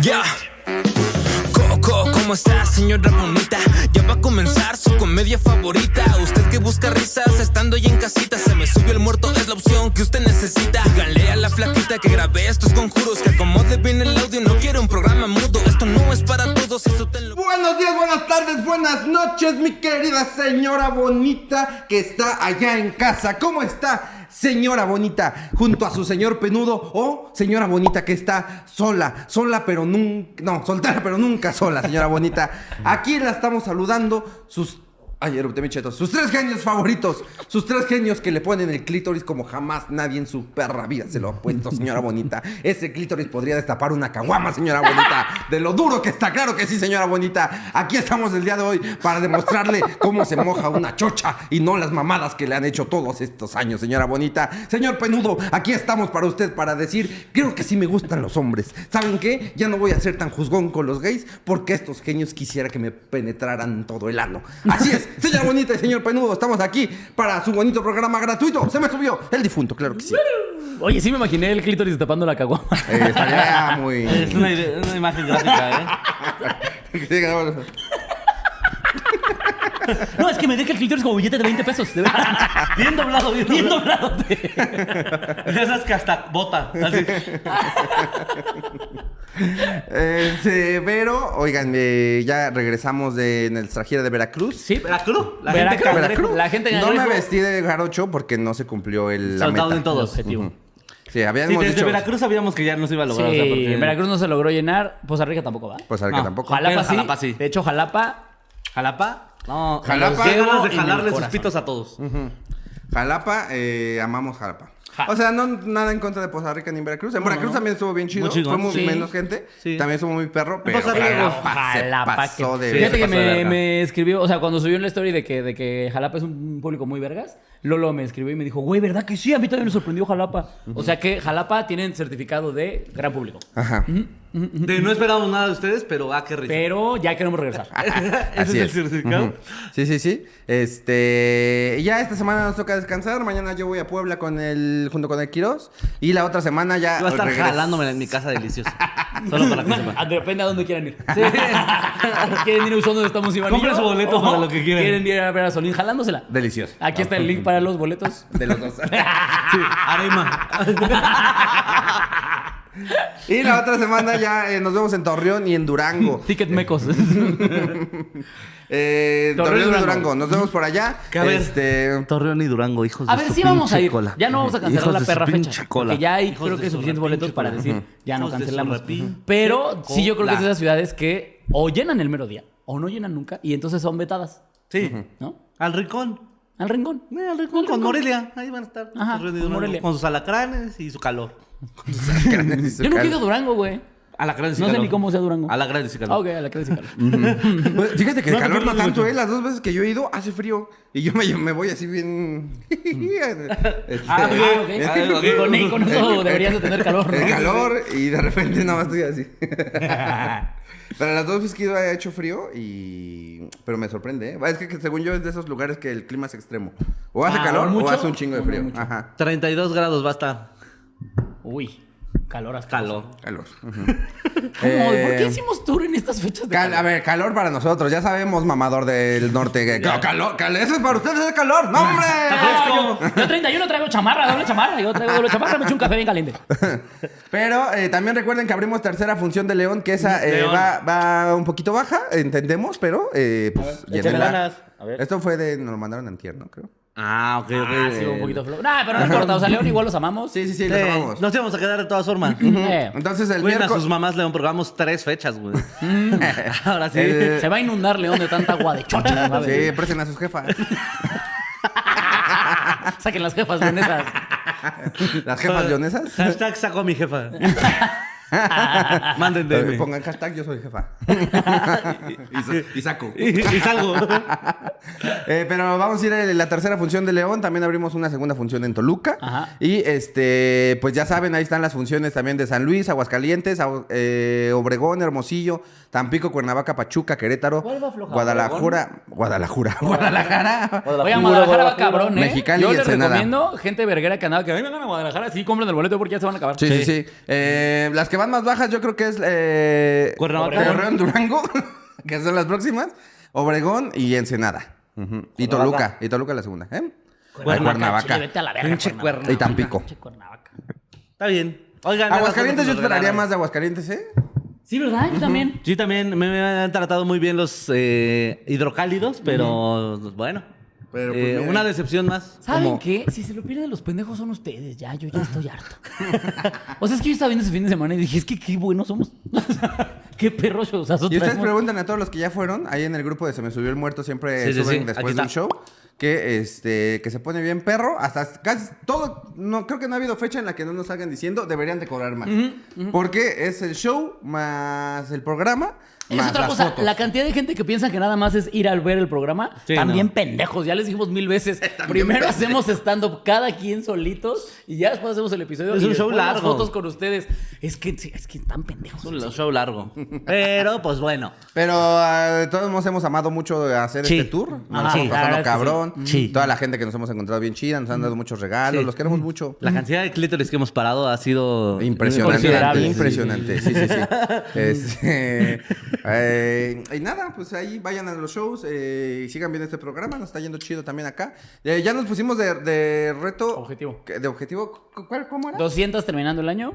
Ya. Coco, ¿cómo está, señora bonita? Ya va a comenzar su comedia favorita. Usted que busca risas estando ya en casita. Se me subió el muerto, es la opción que usted necesita. Díganle a la flaquita que grabé estos conjuros. Que acomode bien el audio, no quiere un programa mudo. Esto no Buenos días, buenas tardes, buenas noches, mi querida señora bonita que está allá en casa. ¿Cómo está? Señora bonita, junto a su señor penudo o señora bonita que está sola, sola pero nunca, no, soltera pero nunca sola, señora bonita. Aquí la estamos saludando sus Ay, erupté mi cheto. Sus tres genios favoritos. Sus tres genios que le ponen el clítoris como jamás nadie en su perra vida se lo ha puesto, señora bonita. Ese clítoris podría destapar una caguama, señora bonita. De lo duro que está, claro que sí, señora bonita. Aquí estamos el día de hoy para demostrarle cómo se moja una chocha y no las mamadas que le han hecho todos estos años, señora bonita. Señor Penudo, aquí estamos para usted para decir, creo que sí me gustan los hombres. ¿Saben qué? Ya no voy a ser tan juzgón con los gays porque estos genios quisiera que me penetraran todo el ano. Así es. Señora bonita y señor penudo, estamos aquí para su bonito programa gratuito. Se me subió el difunto, claro que sí. Oye, sí me imaginé el clítoris tapando la caguama. Eh, estaría muy. Es una, imagen gráfica, ¿eh? Sí. No, es que me deja el clítoris como billete de 20 pesos. de verdad. Bien doblado, bien, Bien doblado. doblado. De esas que hasta bota. Así. Este, pero, oigan, eh, ya regresamos de nuestra gira de Veracruz. Sí, Veracruz. La Veracruz. gente. Veracruz. La gente no me vestí de jarocho porque no se cumplió el, meta. en todos. objetivo. Ujú. Sí, Sí, habíamos desde dicho. Veracruz sabíamos que ya no se iba a Sí, lograr. o sea, porque- en Veracruz no se logró llenar. Poza Rica tampoco va. Pues a ver No, que tampoco. Jalapa, Pero sí. Jalapa sí. De hecho, Jalapa. ¿Jalapa? No, Jalapa. Ganas de jalarle sus pitos a todos. Jalapa, eh, amamos Jalapa. Ja- O sea, no nada en contra de Poza Rica ni Veracruz. En Veracruz también estuvo bien chido. Fue muy Sí. menos gente. Sí. También estuvo muy perro. Pero Jalapa, se Jalapa, pasó que- de Fíjate que me, escribió, o sea, cuando subió en la story de que, de que Jalapa es un público muy vergas, Lolo me escribió y me dijo, güey, ¿verdad que sí? A mí también me sorprendió Jalapa. O sea que Jalapa tienen certificado de gran público. Ajá. De no esperamos nada de ustedes, pero ah, qué risa. Pero ya queremos regresar. Ese es el certificado. Sí, sí, sí. Este, ya esta semana nos toca descansar. Mañana yo voy a Puebla con el junto con el Quiroz y la otra semana ya Yo voy a estar regreso. jalándome en mi casa deliciosa. Solo para que Depende a dónde quieran ir. ¿Quieren ir a Usón donde estamos Iván? Compren su boleto ¿O para lo que quieran. ¿Quieren ir a ver a Solín jalándosela? Delicioso. Aquí está el link para los boletos. De los dos. Sí, Arema. y la otra semana ya eh, nos vemos en Torreón y en Durango. Ticket mecos. Eh, Torreón Torreón y Durango. Durango. Nos vemos por allá. A. Este, Torreón y Durango, hijos de A ver, su sí vamos a ir. cola. Ya no vamos a cancelar Hijos la perra fecha. cola. Porque ya hay Hijos creo que su suficientes boletos para decir, ya no cancelamos. Pero sí yo creo que es de esas ciudades que o llenan el mero día o no llenan nunca y entonces son vetadas, Sí. ¿no? Al rincón. Al rincón. Eh, al rincón con Morelia. Ahí van a estar. Ajá, y con Morelia. Con sus alacranes y su calor. Yo nunca he ido a Durango, güey. Alacranes y No sé ni cómo sea Durango. Alacranes y Ah, calor. ok, a la que calor. Pues, Fíjate que el No, calor no, tanto. ¿eh? Las dos veces que yo he ido hace frío. Y yo me, me voy así bien. Este, Ah, Ah, ok. Ah, ok. Con, con eso deberías de tener calor. El ¿no? calor y de repente nada más estoy así. Pero las dos veces que he ido ha hecho frío y... Pero me sorprende, ¿eh? Es que, que según yo es de esos lugares que el clima es extremo. O hace Ah, calor ¿o mucho? o hace un chingo de O no frío. mucho. Ajá. 32 grados va a estar. Uy, calor hasta. Calor. Calor. Eh, ¿Por qué hicimos tour en estas fechas de Cal- a calor? ver, calor para nosotros. Ya sabemos, mamador del norte. que- cal- calor, cal- eso es para ustedes el calor. ¡No, hombre! Ah, yo, yo 31 traigo chamarra, doble chamarra. Yo traigo doble chamarra, me echo un café bien caliente. Pero eh, también recuerden que abrimos tercera función de León, que esa eh, León. va, va un poquito baja, entendemos, pero eh, pues llénenla. ganas. A ver. Esto fue de, nos lo mandaron en tierno, creo. Ah, ok, ok. Ah, sí, un poquito flojo. Nah, pero no importa. O sea, León igual los amamos. Sí, sí, sí, Sí, los amamos. nos íbamos a quedar de todas formas. Eh, Entonces el Cuiden a miércoles... sus mamás, León, porque vamos tres fechas, güey. Ahora sí. El- se va a inundar León de tanta agua de chocha. Sí, presten a sus jefas. Saquen las jefas leonesas. Las jefas leonesas. Hashtag saco a mi jefa. Manden DM. Pongan hashtag yo soy jefa. y, saco. Y, y salgo. Eh, pero vamos a ir a la tercera función de León. También abrimos una segunda función en Toluca. Ajá. Y este, pues ya saben, ahí están las funciones también de San Luis, Aguascalientes, eh, Obregón, Hermosillo, Tampico, Cuernavaca, Pachuca, Querétaro, ¿Cuál va floja? Guadalajara, Guadalajara, Guadalajara. Oye, Guadalajara va cabrón, ¿eh? Mexicali Yo y les Ensenada. recomiendo, gente verguera que andaba, que vengan a Guadalajara, sí, compren el boleto porque ya se van a acabar. Sí, sí, sí. Eh, las que van más bajas yo creo que es eh, Cuernavaca. Torreón, Durango, que son las próximas, Obregón y Ensenada. Ujú. Y Toluca, y Toluca la segunda, ¿eh? Cuernavaca. Chile, vete a la verga, Pinche Cuernavaca. Y Tampico. Pinche Cuernavaca. Está bien. Oigan, Aguascalientes yo esperaría más de Aguascalientes, ¿eh? Sí, ¿verdad? Yo también. Sí, también me, me han tratado muy bien los eh, hidrocálidos, pero bueno. Pero, pues, Eh, mira. una decepción más. ¿Saben como- qué? Si se lo pierden los pendejos son ustedes, ya, yo ya estoy harto. o sea, es que yo estaba viendo ese fin de semana y dije, es que qué buenos somos. Qué perros o sea, Y ustedes traemos. preguntan a todos los que ya fueron, ahí en el grupo de Se me subió el muerto siempre Sí, suben sí, después de un show que este que se pone bien perro, hasta casi todo no creo que no ha habido fecha en la que no nos salgan diciendo deberían de cobrar más. Porque es el show más el programa Es otra cosa, fotos. la cantidad de gente que piensa que nada más es ir al ver el programa, Sí, también no. pendejos, ya les dijimos mil veces. Primero hacemos stand-up cada quien solitos y ya después hacemos el episodio. Es y un show largo. fotos con ustedes. Es que, es que están pendejos. Es un show largo. Pero, pues bueno. Pero ah, de todos modos hemos amado mucho hacer Sí. este tour. Nos Ajá, estamos pasando es cabrón. sí. Sí. Toda la gente que nos hemos encontrado bien chida, nos han dado muchos regalos, Sí. los queremos mucho. La cantidad de clítoris que hemos parado ha sido Impresionante, impresionante, sí, sí, sí. Este, eh, y nada, pues ahí vayan a los shows eh, y sigan viendo este programa, nos está yendo chido también acá. Eh, ya nos pusimos de, de reto. Objetivo. De objetivo, ¿cuál, ¿cómo era? 200 terminando el año.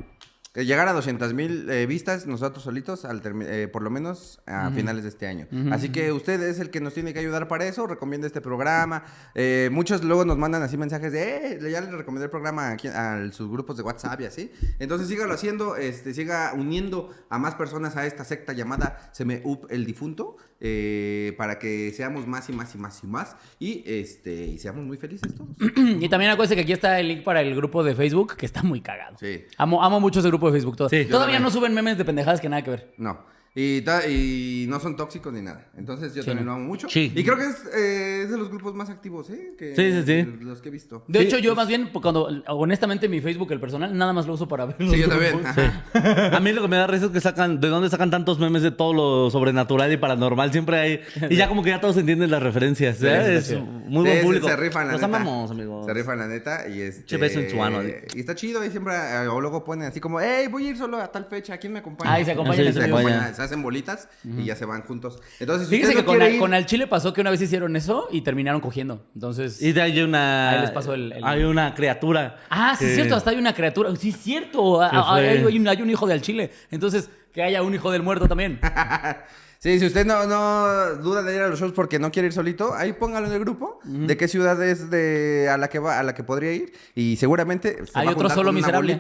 Llegar a 200 mil vistas nosotros solitos, al eh, por lo menos a finales de este año. Así que usted es el que nos tiene que ayudar para eso, recomienda este programa. Eh, muchos luego nos mandan así mensajes de, eh, ya le recomendé el programa aquí a sus grupos de WhatsApp y así. Entonces sígalo haciendo, este, siga uniendo a más personas a esta secta llamada Se me up el difunto, eh, para que seamos más y más y más y más y, este, y seamos muy felices todos. Y también acuérdense que aquí está el link para el grupo de Facebook, que está muy cagado. Sí. Amo, amo mucho ese grupo de Facebook. todo- Sí, Todavía no suben memes de pendejadas que nada que ver. No. Y, ta- y no son tóxicos ni nada. Entonces yo Sí, también lo amo mucho. Sí. Y creo que es, eh, es de los grupos más activos, ¿eh? Que, Sí, sí, sí. Los que he visto. De Sí, hecho, yo más bien, pues, cuando, honestamente, mi Facebook, el personal, nada más lo uso para ver los Sí, yo grupos. también. A mí lo que me da risa es que sacan, ¿de dónde sacan tantos memes de todo lo sobrenatural y paranormal? Siempre hay. Y ya como que ya todos entienden las referencias. Sí, ¿eh? sí, es sí. Muy buen se- público. Se rifan, la Los neta. amamos, amigos. Se rifan, la neta. Y este... Beso en su ano. Y está chido. Y siempre... eh, O luego ponen así como... Hey, voy a ir solo a tal fecha. ¿Quién me acompaña? Ah, y se acompañan Sí, se, acompañan, se hacen bolitas y ya se van juntos. Entonces, si Fíjense que no con, quiere al, ir- con al Chile pasó que una vez hicieron eso y terminaron cogiendo. Entonces. Y de ahí hay una. Ahí les paso el- el- Hay una criatura. Ah, sí, es que- cierto, hasta hay una criatura. Sí, es cierto. ah, ¿Qué ah? Hay, hay un, hay un hijo de al Chile. Entonces, que haya un hijo del muerto también. Sí, si usted no, no duda de ir a los shows porque no quiere ir solito, ahí póngalo en el grupo de qué ciudad es de a la que va, a la que podría ir y seguramente se Hay va a otro juntar solo miserable.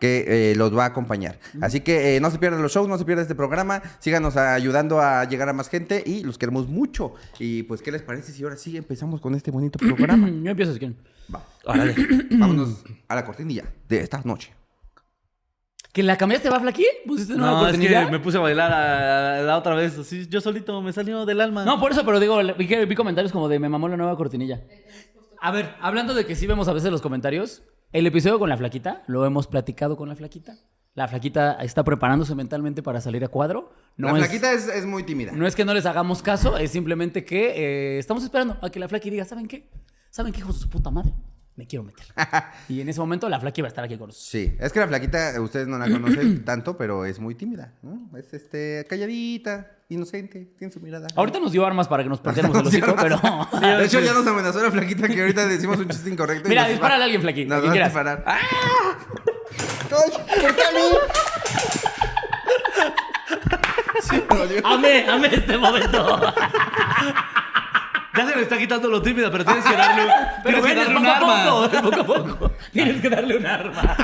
que eh, los va a acompañar. Así que eh, no se pierdan los shows, no se pierdan este programa, síganos ayudando a llegar a más gente y los queremos mucho. Y pues, ¿qué les parece si ahora sí empezamos con este bonito programa? Yo empiezo si quieren. Va. Órale. Vámonos a la cortinilla de esta noche. ¿Que la cambiaste, va, Flaqui? ¿Pusiste una No, es cortinilla? que me puse a bailar a- la otra vez. Así, yo solito me salió del alma. No, por eso, pero digo, vi, que- vi comentarios como de me mamó la nueva cortinilla. A ver, hablando de que sí vemos a veces los comentarios, el episodio con la flaquita, lo hemos platicado con la flaquita. La flaquita está preparándose mentalmente para salir a cuadro. No la es, flaquita es, es muy tímida. No es que no les hagamos caso, es simplemente que eh, estamos esperando a que la flaqui diga, ¿saben qué? ¿Saben qué, hijos de su puta madre? Me quiero meter. y en ese momento la flaqui va a estar aquí con nosotros. Sí, es que la flaquita, ustedes no la conocen tanto, pero es muy tímida, ¿no? Es este, calladita, inocente, tiene su mirada. Ahorita nos dio armas para que nos partiéramos el hocico, pero... De hecho, ya nos amenazó la flaquita que ahorita decimos un chiste incorrecto. Mira, dispárale a alguien, Flaqui, Nos va a disparar. ¡Ah! ¿Por qué a mí? Sí. ¡Amé, amé este momento! Ya se le está quitando lo tímida, pero tienes que darle, Pero tienes que darle un poco a arma. poco, poco a poco. Tienes que darle un arma.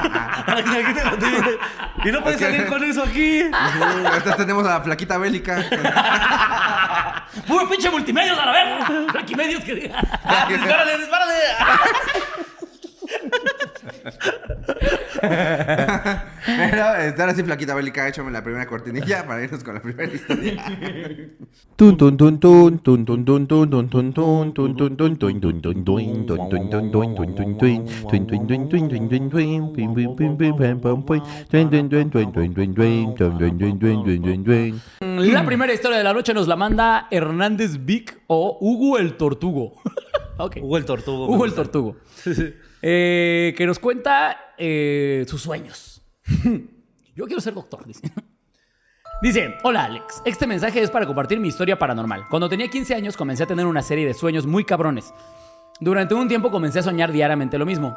Para que se le quite lo. Y no puedes salir con eso aquí. Ahorita tenemos a la flaquita bélica. ¡Puro pinche multimedios a la verga! Flaquimedios que diga. ¡Dispárale, dispárale! Pero estar así flaquita bélica, échame la primera cortinilla para irnos con la primera historia. La primera historia de la noche nos la manda Hernández Vic o Hugo el Tortugo. okay. Hugo el Tortugo. Hugo el Tortugo. eh, que nos cuenta eh, sus sueños. Yo quiero ser doctor, dice. Dice, hola Alex, este mensaje es para compartir mi historia paranormal. Cuando tenía 15 años comencé a tener una serie de sueños muy cabrones. Durante un tiempo comencé a soñar diariamente lo mismo.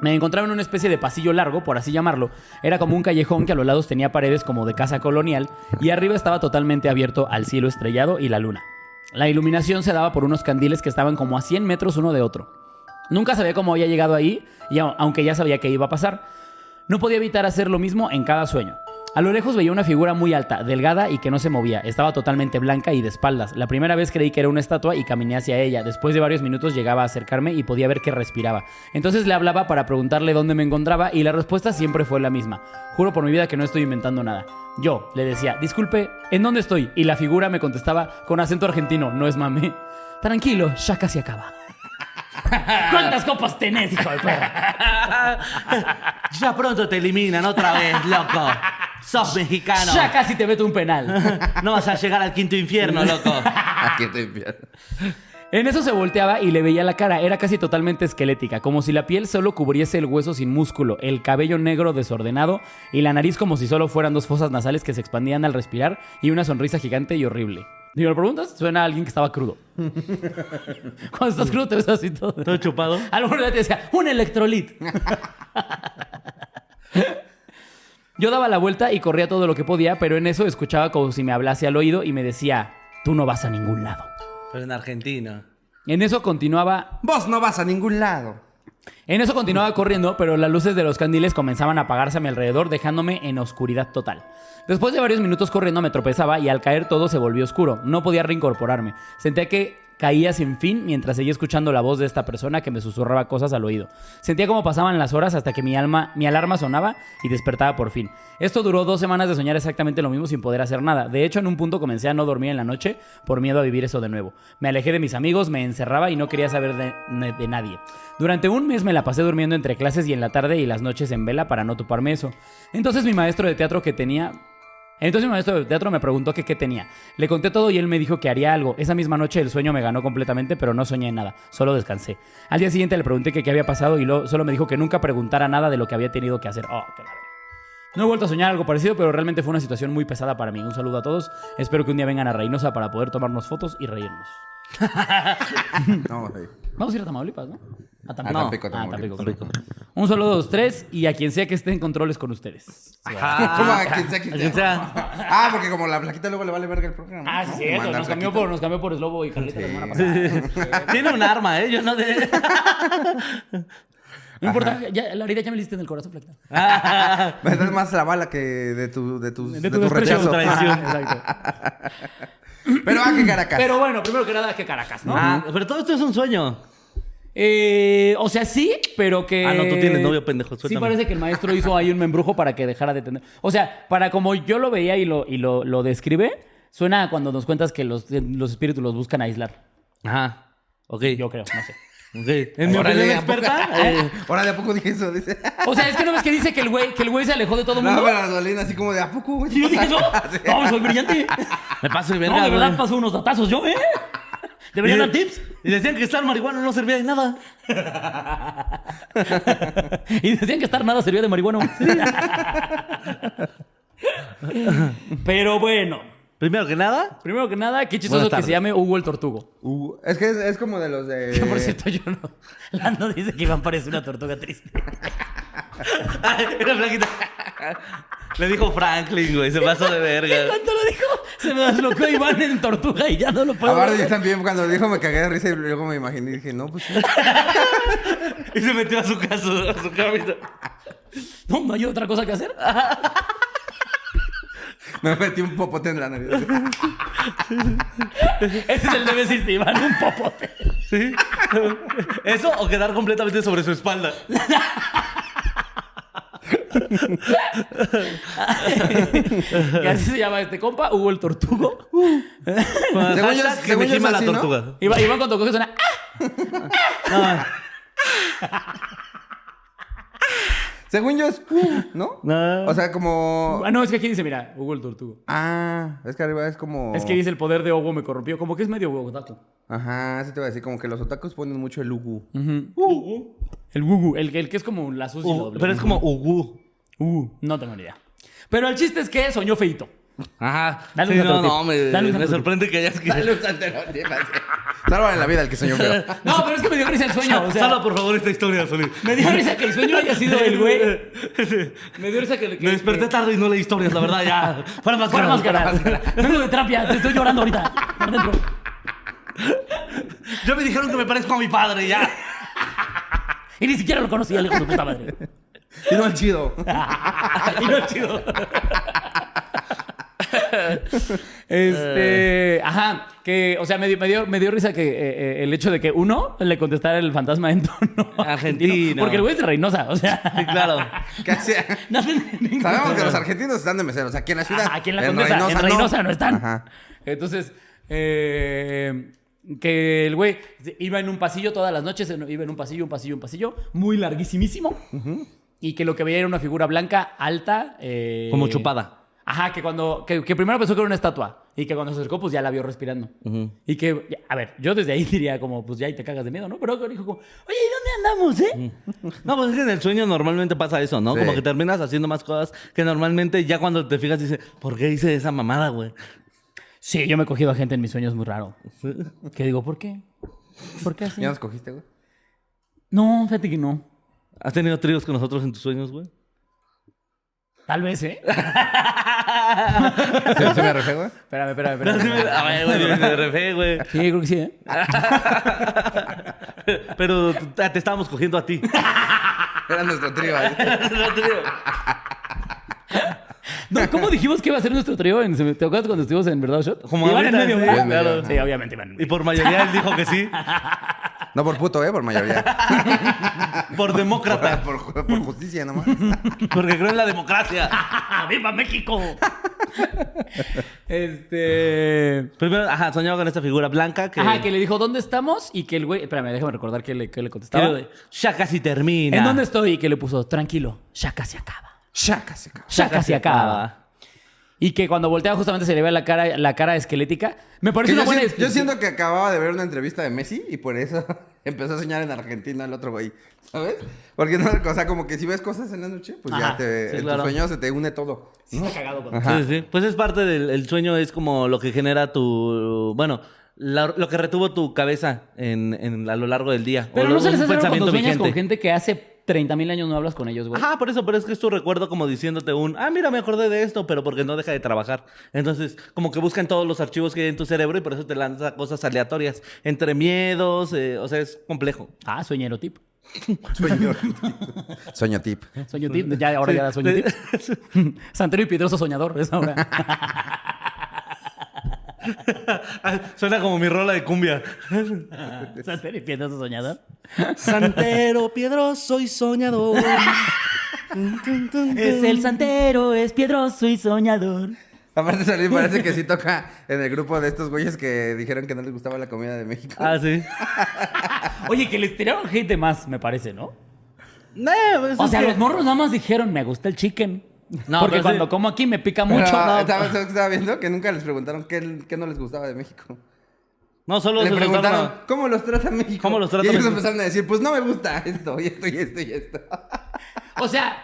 Me encontraba en una especie de pasillo largo, por así llamarlo. Era como un callejón que a los lados tenía paredes como de casa colonial y arriba estaba totalmente abierto al cielo estrellado y la luna. La iluminación se daba por unos candiles que estaban como a 100 metros uno de otro. Nunca sabía cómo había llegado ahí, y aunque ya sabía que iba a pasar. No podía evitar hacer lo mismo en cada sueño. A lo lejos veía una figura muy alta, delgada y que no se movía. Estaba totalmente blanca y de espaldas. La primera vez creí que era una estatua y caminé hacia ella. Después de varios minutos llegaba a acercarme y podía ver que respiraba. Entonces le hablaba para preguntarle dónde me encontraba y la respuesta siempre fue la misma. Juro por mi vida que no estoy inventando nada. Yo le decía, disculpe, ¿en dónde estoy? Y la figura me contestaba con acento argentino, no es mame. Tranquilo, ya casi acaba. ¿Cuántas copas tenés, hijo de perra? Ya pronto te eliminan otra vez, loco. Sos mexicano. Ya casi te meto un penal. No vas a llegar al quinto infierno, loco. Aquí te pierdo. En eso se volteaba y le veía la cara, era casi totalmente esquelética, como si la piel solo cubriese el hueso sin músculo, el cabello negro desordenado y la nariz como si solo fueran dos fosas nasales que se expandían al respirar y una sonrisa gigante y horrible. Digo, ¿me preguntas? Suena a alguien que estaba crudo. Cuando estás crudo te ves así todo. Todo chupado. A lo mejor te decía, un electrolit. Yo daba la vuelta y corría todo lo que podía, pero en eso escuchaba como si me hablase al oído y me decía, tú no vas a ningún lado. Pero en Argentina. En eso continuaba Vos no vas a ningún lado. En eso continuaba corriendo, pero las luces de los candiles comenzaban a apagarse a mi alrededor, dejándome en oscuridad total. Después de varios minutos corriendo me tropezaba y al caer todo se volvió oscuro. No podía reincorporarme. Sentía que caía sin fin mientras seguía escuchando la voz de esta persona que me susurraba cosas al oído. Sentía cómo pasaban las horas hasta que mi alma, mi alarma sonaba y despertaba por fin. Esto duró dos semanas de soñar exactamente lo mismo sin poder hacer nada. De hecho, en un punto comencé a no dormir en la noche por miedo a vivir eso de nuevo. Me alejé de mis amigos, me encerraba y no quería saber de, de nadie. Durante un mes me la pasé durmiendo entre clases y en la tarde y las noches en vela para no toparme eso. Entonces mi maestro de teatro que tenía entonces mi maestro de teatro me preguntó qué tenía. Le conté todo y él me dijo que haría algo. Esa misma noche el sueño me ganó completamente, pero no soñé nada, solo descansé. Al día siguiente le pregunté qué había pasado y luego solo me dijo que nunca preguntara nada de lo que había tenido que hacer. Oh, qué largo. No he vuelto a soñar algo parecido, pero realmente fue una situación muy pesada para mí. Un saludo a todos. Espero que un día vengan a Reynosa para poder tomarnos fotos y reírnos. No, güey. Vamos a ir a Tamaulipas, ¿no? A A Tampico, Ah, Tamaulipas. Tampico, claro. Un saludo a los tres y a quien sea que esté en controles con ustedes. ¿Cómo a quien sea, quien A sea? sea. Ah, porque como la flaquita luego le vale verga el programa. Ah, sí, ¿no? cierto. Nos cambió, flaquita. por, nos cambió por Slobo y Carlita la semana pasada. Tiene un arma, ¿eh? Yo no de... No importa, ya, la herida ya me le diste en el corazón, flaquita. Me das más la bala que de tu, de tus- de tu tu desprecio. rechazo. traición. Exacto. Pero ah, que Caracas. Pero bueno, primero que nada, que Caracas, ¿no? Ah, pero todo esto es un sueño. Eh, o sea, sí, pero que. Ah, no, tú tienes novio, pendejo, Sí, suéltame. parece que el maestro hizo ahí un embrujo para que dejara de tener. O sea, para como yo lo veía y lo, y lo, lo describe, suena a cuando nos cuentas que los, los espíritus los buscan aislar. Ajá. Ok. Yo creo, no sé. En mi opinión ¿a poco? experta, eh, Ahora de a poco dije eso. Dice. O sea, es que no ves que dice que el güey, que el güey se alejó de todo el No, mundo. pero la así como de a poco, güey. ¿Y yo dije eso? No, soy brillante. me paso de No, verga, de verdad güey. pasó unos datazos yo, ¿eh? ¿Deberían dar tips? Y decían que estar marihuana no servía de nada. Y decían que estar nada servía de marihuana. Pero bueno, Primero que nada, primero que nada, qué chistoso Buenas que tardes. se llame Hugo el Tortugo. Uh, es que es, es como de los de. Que por cierto, yo no. Lando dice que Iván parece una tortuga triste. Ay, la flaquita. Le dijo Franklin, güey. Se pasó de verga. ¿Cuánto lo dijo? Se me desbloqueó Iván en tortuga y ya no lo puedo. Aparte, yo ver. también cuando dijo me cagué de risa y luego me imaginé y dije, no, pues sí. Y se metió a su casa, a su camisa. No, no hay otra cosa que hacer. Me metí un popote en la nariz. Ese es el debe existe, Iván, un popote. Sí. Eso o quedar completamente sobre su espalda. Y así se llama este compa, Hugo el Tortugo. Con Según yo- que según me yo es la así, ¿no? tortuga. Iván, Iván cuando coge suena. ¡Ah! Según yo es, ¿no? No. O sea, como. Ah, no, es que aquí dice, mira, Hugo el Tortugo. Ah, es que arriba es como. Es que dice el poder de Hugo me corrompió. Como que es medio otaku. Ajá, eso te iba a decir, como que los otakus ponen mucho el ugu. El Gugu, el, el que es como la sucia. Pero es como Ugu. Uh, no tengo ni idea. Pero el chiste es que soñó feito. Ajá. Dale Sí, un no, no, me, Dale un me otro tip. sorprende que hayas Dale un Salva en la vida el que soñó feo. No, pero es que me dio risa el sueño. O sea, Salva, por favor, esta historia, Sony. me dio risa que el sueño haya sido el güey. Me dio risa que... que- Me desperté que- tarde y no leí historias, la verdad, ya. Fuera más Fuera máscara. Vengo de terapia, te estoy llorando ahorita. Por dentro. Yo me dijeron que me parezco a mi padre, ya. Y ni siquiera lo conocía, el hijo de su puta madre. Y no el chido. y no es chido. Este, ajá, que, o sea, me dio, me dio, me dio risa que eh, eh, el hecho de que uno le contestara el fantasma en tono Argentino. Porque el güey es de Reynosa, o sea. Sí, claro. Sabemos que los argentinos están de meseros. Aquí en la ciudad. Ajá, aquí en la Condesa, en Reynosa no, están. Ajá. Entonces, eh, que el güey iba en un pasillo todas las noches, iba en un pasillo, un pasillo, un pasillo, muy larguísimísimo. Y que lo que veía era una figura blanca, alta. eh, Como chupada. Ajá, que cuando. Que, que primero pensó que era una estatua. Y que cuando se acercó, pues ya la vio respirando. Y que, a ver, yo desde ahí diría como, pues ya ahí te cagas de miedo, ¿no? Pero dijo como, oye, ¿y dónde andamos, eh? No, pues es que en el sueño normalmente pasa eso, ¿no? Sí. Como que terminas haciendo más cosas que normalmente ya cuando te fijas dices, ¿por qué hice esa mamada, güey? Sí, yo me he cogido a gente en mis sueños muy raro. Que digo, ¿por qué? ¿Por qué así? ¿Ya nos cogiste, güey? No, fíjate que no. ¿Has tenido tríos con nosotros en tus sueños, güey? Tal vez, ¿eh? ¿Se, se me refé, güey? espérame, espérame, No, sí espérame. me- A ver, güey, me refé, güey. Sí, creo que sí, ¿eh? Pero te te estábamos cogiendo a ti. Era nuestro trío. ¿eh? No, ¿Cómo dijimos que iba a ser nuestro trío? En, ¿Te acuerdas cuando estuvimos en Verdad Shot? Como Iban en medio, sí, ¿verdad? claro. Sí, obviamente iban en Y medio. por mayoría él dijo que sí. No por puto, ¿eh? Por mayoría. Por demócrata. por, ju- por justicia nomás. Porque creo en la democracia. ¡Viva México! este... Primero, ajá, soñaba con esta figura blanca que. Ajá, que le dijo, ¿dónde estamos? Y que el güey... Espérame, déjame recordar que le, que le que contestaba. Ya casi termina. ¿En dónde estoy? Y que le puso, tranquilo, ya casi acaba. Chaca se acabó. Ya casi acaba. Y que cuando volteaba justamente se le ve la cara, la cara esquelética. Me parece Que una yo, buena siento, yo siento que acababa de ver una entrevista de Messi y por eso empezó a soñar en Argentina el otro güey. ¿Sabes? Porque no, o sea, como que si ves cosas en la noche, pues Ajá, ya te, sí, en claro. tu sueño se te une todo. Sí, está cagado Ajá. Sí, sí. Pues es parte del el sueño, es como lo que genera tu. Bueno, la- lo que retuvo tu cabeza en, en- a lo largo del día. Pero O no lo- se les un hace raro cuando pensamiento sueñas con gente que hace 30 mil años no hablas con ellos, güey. Ajá, por eso, pero es que es tu recuerdo como diciéndote un, ah, mira, me acordé de esto, pero porque no deja de trabajar. Entonces, como que buscan todos los archivos que hay en tu cerebro y por eso te lanza cosas aleatorias, entre miedos, eh, o sea, es complejo. Ah, sueñero tip. Sueño. Sueño tip. Sueño tip. Ya, ahora ya da sueño tip. Santero y piedroso soñador, es ahora. Suena como mi rola de cumbia. Santero y piedroso soñador. Santero, piedroso y soñador. Es el santero, es piedroso y soñador. Aparte, Solín parece que sí toca en el grupo de estos güeyes que dijeron que no les gustaba la comida de México. Ah, sí. Oye, que les tiraron gente más, me parece, ¿no? No, pues O sea, que- los morros nada más dijeron, me gusta el chicken. No, Porque pero cuando sí. como aquí me pica mucho. ¿sabes- no. ¿sabes lo que estaba viendo? Que nunca les preguntaron qué, qué no les gustaba de México. No, solo Le se preguntaron, a- ¿cómo los trata México? ¿Cómo los trata y ellos México? empezaron a decir, pues no me gusta esto, y esto, y esto, y esto. O sea,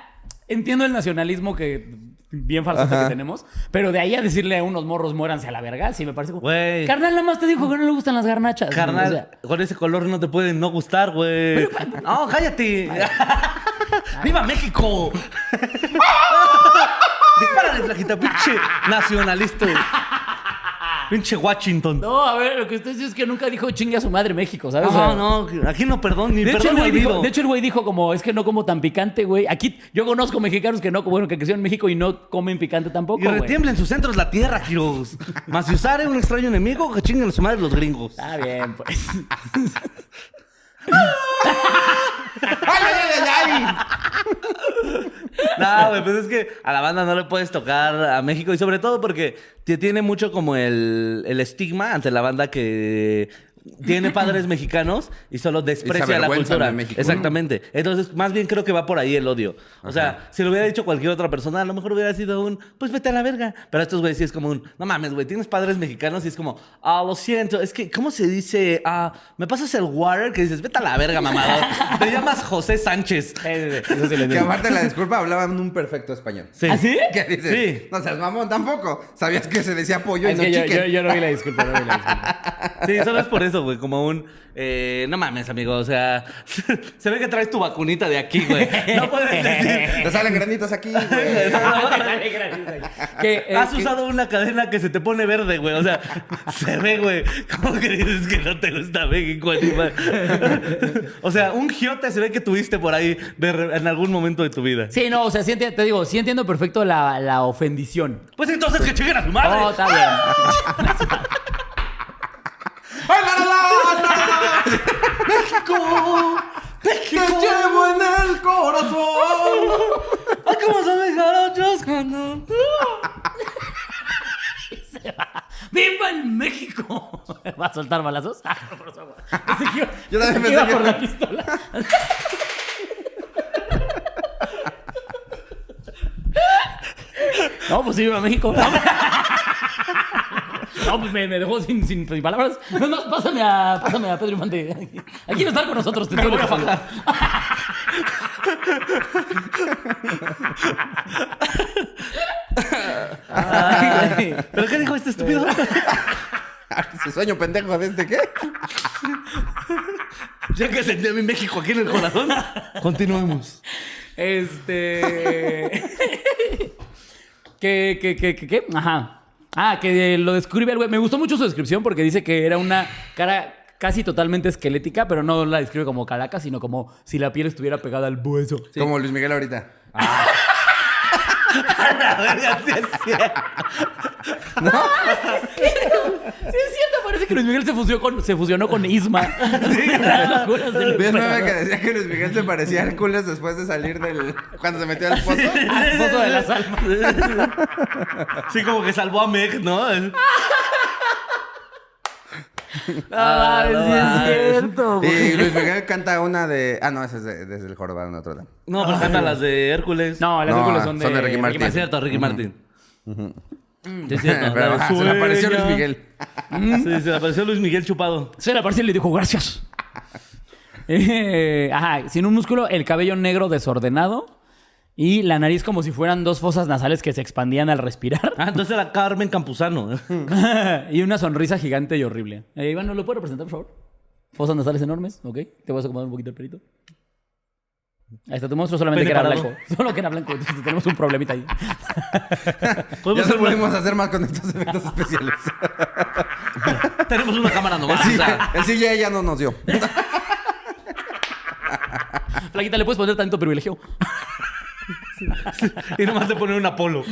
entiendo el nacionalismo que bien falso que tenemos, pero de ahí a decirle a unos morros muéranse a la verga, sí me parece como... Güey. Carnal nada más te dijo que no le gustan las garnachas. Carnal, O sea, con ese color no te pueden no gustar, güey. No, cállate. ¡Viva México! Dispárale, flaquita, pinche nacionalista. Pinche Washington. no, a ver, lo que usted dice es que nunca dijo chingue a su madre México, ¿sabes? No, no, aquí no perdón, ni De hecho, perdón el ni güey dijo, de hecho, el güey dijo como, es que no como tan picante, güey. Aquí, yo conozco mexicanos que no, bueno, que crecieron en México y no comen picante tampoco, y güey. retiembla en sus centros la tierra, Giros. Más si usare un extraño enemigo, que chinguen a su madre los gringos. Está bien, pues. No, güey, pues es que a la banda no le puedes tocar a México y sobre todo porque te tiene mucho como el, el estigma ante la banda que tiene padres mexicanos y solo desprecia la cultura. de México. Exactamente. Entonces, más bien creo que va por ahí el odio. O sea, si lo hubiera dicho cualquier otra persona, a lo mejor hubiera sido un, pues vete a la verga. Pero estos güeyes sí es como un, no mames, güey, tienes padres mexicanos y es como, ah, lo siento, es que, ¿cómo se dice? Ah, me pasas el water que dices, vete a la verga, mamado. Te llamas José Sánchez. Eso sí le Que aparte la disculpa hablaban un perfecto español. Sí. ¿Ah, sí? ¿Qué dices? Sí. No seas mamón tampoco. Sabías que se decía pollo y Es no yo, chicken. yo, yo no vi la disculpa, no vi la disculpa. Sí, solo es por eso, güey. Como un. eh, no mames, amigo. O sea, se ve que traes tu vacunita de aquí, güey. No puedes decir. Te salen granitos aquí, güey. Que, eh, Has que- usado una cadena que se te pone verde, güey. O sea, se ve, güey. ¿Cómo que dices que no te gusta México, animal? O sea, un giote se ve que tuviste por ahí de re- en algún momento de tu vida. Sí, no, o sea, sí te digo, sí entiendo perfecto la, la ofendición. Pues entonces que chinguen a su madre. Oh, está bien. ¡Ay, la, la, la, la! ¡México! ¡Te llevo en el corazón! Ay, ¿Cómo son mis jarochos cuando.? ¡Viva en México! ¿Va a soltar balazos? Ah, no, por favor. Yo también pensé que iba pensé que- por la pistola. No, pues sí, viva México. No, pues me, me dejó sin, sin, sin palabras. No, no, pásame a, pásame a Pedro Infante. Aquí no estar con nosotros. Te me voy a fajar. ¿Pero qué dijo este estúpido? Su sueño pendejo de este, ¿qué? ya que sentí a mi México aquí en el corazón. Continuemos. Este. ¿Qué, qué, qué, qué, qué? Ajá. Ah, que lo describe el güey. Me gustó mucho su descripción porque dice que era una cara casi totalmente esquelética, pero no la describe como calaca, sino como si la piel estuviera pegada al hueso. Como Luis Miguel ahorita. La verga, sí es cierto. Sí, es cierto, parece que Luis Miguel se fusionó con, se fusionó con Isma. Las locuras del ¿Ves meme emperador. que decía que Luis Miguel se parecía a Hércules después de salir del... Cuando se metió al pozo? Al pozo de las almas. Sí, como que salvó a Meg, ¿no? El- Ah, sí es cierto. Y Luis Miguel canta una de... Ah, no, esa es de- desde el jorobado en otro lado. No, pero canta las de Hércules. No, las No, películas son de, son de Ricky Martin. Es cierto, Ricky Martin. Sí, es cierto. Pero, la de ajá, se le apareció Luis Sueña. Miguel. Sí, se le apareció Luis Miguel chupado. Se le apareció y le dijo gracias. Eh, ajá, sin un músculo, el cabello negro desordenado y la nariz como si fueran dos fosas nasales que se expandían al respirar. Ah, entonces era Carmen Campuzano. y una sonrisa gigante y horrible. Eh, Iván, ¿no lo puede representar, por favor? Fosas nasales enormes, ¿ok? Te vas a acomodar un poquito el pelito. Ahí está tu monstruo, solamente Pene que era parado. blanco. Solo que era blanco, entonces tenemos un problemita ahí. Ya Podemos se hacer una- pudimos hacer más con estos efectos especiales. Tenemos una cámara nomás. o Sí, sea, el CGI ya no nos dio. Flaquita, ¿le puedes poner tanto privilegio? y nomás le ponen un Apolo.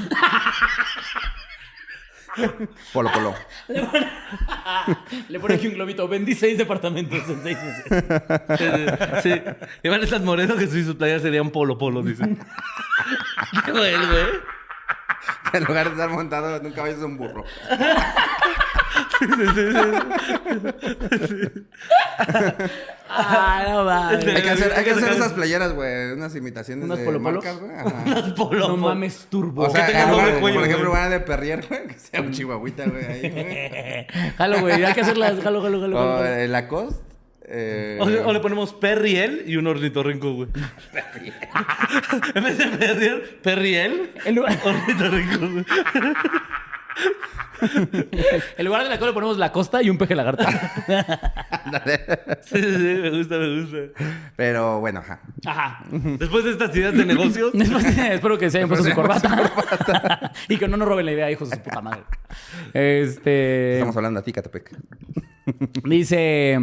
Polo, polo. Le pone aquí un globito. Vendí seis departamentos en seis meses. Sí. Iván estas morenos que si su playa sería un polo polo, dice. Qué güey, güey. En lugar de estar montado en un caballo es un burro. Ah, no mames. Hay que hacer, hay que hacer esas playeras, güey. Unas imitaciones ¿Unas de Polo marcas, güey. Unas polo No mames, turbo. O sea, tenga en doble lugar- cuello, por ejemplo, van de perrier, güey. Que sea un chihuahuita, güey. Jalo, güey. Hay que hacerlas. Jalo, jalo, jalo. O jalo. el Lacoste. Eh, O, o le ponemos Perriel y un ornitorrinco, güey. en vez de Perriel, Perriel, En lugar, ornitorrinco, güey. en lugar de la cola le ponemos la costa y un peje lagarto. Sí, sí, sí, me gusta, me gusta. Pero bueno, ajá. Ajá. Después de estas ideas de negocios, Después, espero que se hayan puesto su corbata. y que no nos roben la idea, hijos de su puta madre. Este. Estamos hablando a ti, Catepec. Dice.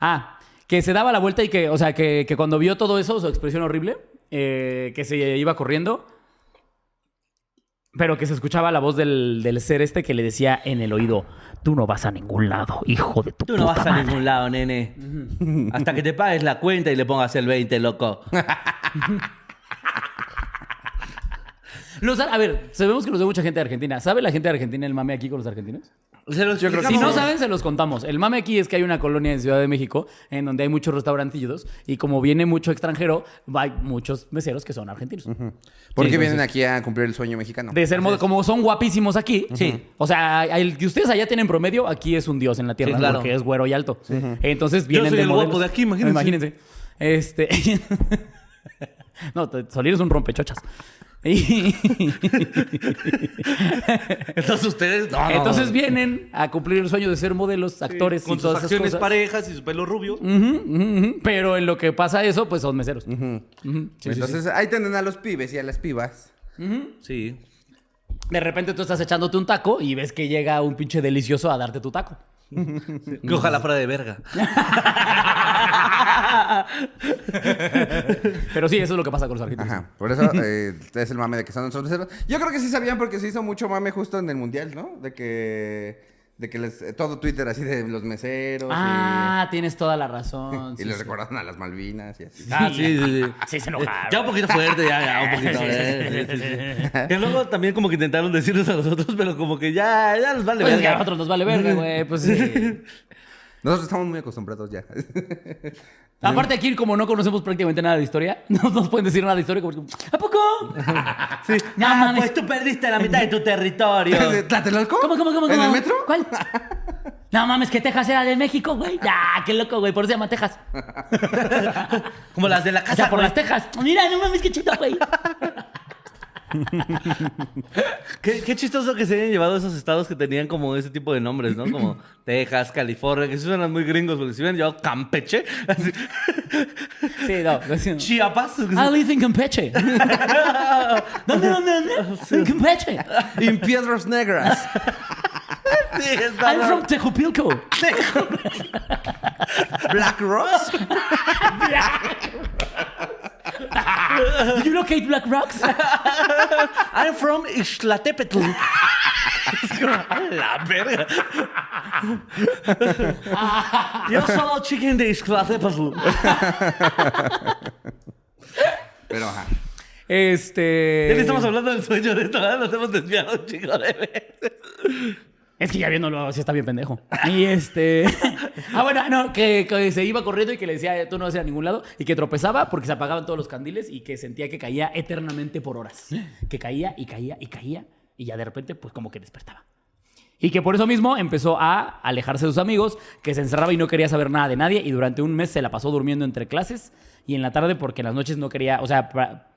Ah, que se daba la vuelta y que, o sea, que, que cuando vio todo eso, su expresión horrible, eh, que se iba corriendo, pero que se escuchaba la voz del, del ser este que le decía en el oído: Tú no vas a ningún lado, hijo de tu tú no puta vas a madre". ningún lado, nene. Hasta que te pagues la cuenta y le pongas el 20, loco. Los a ver, sabemos que nos ve mucha gente de Argentina. ¿Sabe la gente de Argentina el mame aquí con los argentinos? Se lo Yo creo que Si no saben, se los contamos. El mame aquí es que hay una colonia en Ciudad de México en donde hay muchos restaurantillos y como viene mucho extranjero, hay muchos meseros que son argentinos. ¿Por Sí, qué vienen entonces- aquí a cumplir el sueño mexicano? De ser modo, como son guapísimos aquí. Sí. O sea, el que ustedes allá tienen promedio, aquí es un dios en la tierra, Sí, claro. porque es güero y alto. Entonces vienen soy de el guapo de aquí, imagínense. Imagínense. Este. no, te- Solín es un rompechochas. Entonces ustedes. No, no. Entonces vienen a cumplir el sueño de ser modelos, actores Con y sus todas esas acciones cosas. parejas y su pelo rubio. Pero en lo que pasa eso, pues son meseros. Ujú. Sí, sí, Entonces ahí tienen a los pibes y a las pibas. Sí. sí. De repente tú estás echándote un taco y ves que llega un pinche delicioso a darte tu taco. Que ojalá fuera de verga. Pero sí, eso es lo que pasa con los argentinos. Ajá. Por eso eh, es el mame de que son meseros. Yo creo que sí sabían porque se hizo mucho mame justo en el mundial, ¿no? De que. De que les, eh, todo Twitter así de los meseros. y- Ah, tienes toda la razón. Y, sí, les sí. recordaron a las Malvinas y así. Ah, sí, sí, sí. Sí, se enojaron. Ya un poquito fuerte, ya, ya, un poquito. eh, sí, sí, sí. Que luego también como que intentaron decirnos a nosotros, pero como que ya, ya nos vale Pues es que a verga. nosotros nos vale verga, güey. Pues sí. Nosotros estamos muy acostumbrados ya. Aparte aquí, como no conocemos prácticamente nada de historia, no nos pueden decir nada de historia. Como, ¿A poco? Sí. No ah, mames. pues tú perdiste la mitad de tu territorio. ¿Tlatelolco? ¿Cómo, cómo, cómo? ¿En cómo? el metro? ¿Cuál? No mames, que Texas era de México, güey. Ah, qué loco, güey. Por eso se llama Texas. Como las de la O casa. sea, por güey. las Texas. Mira, no mames, qué chido, güey. Qué, qué chistoso que se hayan llevado esos estados que tenían como ese tipo de nombres, ¿no? Como Texas, California, que sí suenan muy gringos, porque si hubieran llevado Campeche, así, Sí, no. no. Chiapas. I live in Campeche. ¿Dónde, dónde, dónde? En Campeche. En Piedras Negras. Sí, está I'm raro. from Tejupilco. Black Rose. Do you locate Black Rocks? I'm from Ixtlatepetl. Es como, a la verga. Yo solo chicken de Ixtlatepetl. Pero ajá. Este. Ya estamos hablando del sueño de ¿verdad? Nos hemos desviado un chico de veces. Es que ya viéndolo, sí está bien pendejo. Y este. ah, bueno, no, que, que se iba corriendo y que le decía, tú no vas a ir a ningún lado. Y que tropezaba porque se apagaban todos los candiles y que sentía que caía eternamente por horas. Que caía y caía y caía. Y ya de repente, pues como que despertaba. Y que por eso mismo empezó a alejarse de sus amigos, que se encerraba y no quería saber nada de nadie. Y durante un mes se la pasó durmiendo entre clases y en la tarde porque en las noches no quería, o sea,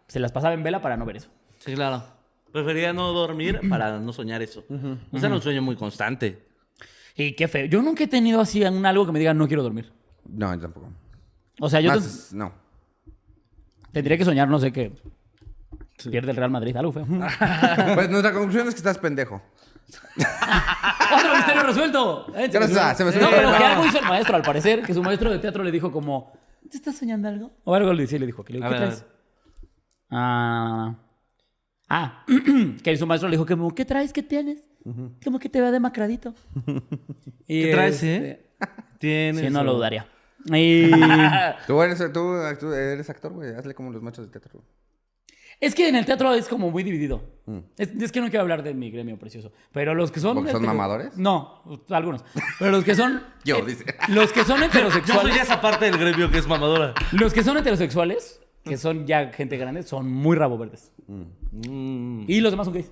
se las pasaba en vela para no ver eso. Sí, claro. Prefería no dormir para no soñar eso. O sea, era un sueño muy constante. Y qué feo. Yo nunca he tenido así un algo que me diga no quiero dormir. No, yo tampoco. O sea, yo te- Más, no. tendría que soñar, no sé qué. Pierde el Real Madrid, algo feo. Pues nuestra conclusión es que estás pendejo. ¡Otro misterio resuelto! Eh, Ya lo está, se me No, pero que algo hizo el maestro, al parecer, que su maestro de teatro le dijo como, ¿te estás soñando algo? O algo le decía, le dijo, ¿qué, le- A ¿qué a traes? Ah, ah que su maestro le dijo, como, ¿qué traes? ¿Qué tienes? Como que te vea demacradito. Y, ¿Qué traes, este, eh? Tienes. Sí, no o- lo dudaría. Y... Tú eres, tú, tú eres actor, güey. Hazle como los machos de teatro. Es que en el teatro es como muy dividido. Es, es que no quiero hablar de mi gremio precioso. Pero los que son. ¿Porque son hetero- mamadores? No, algunos. Pero los que son. Yo, eh, dice. Los que son Yo soy heterosexuales. esa parte del gremio que es mamadora. los que son heterosexuales, que son ya gente grande, son muy rabo verdes. Mm. Y los demás son gays.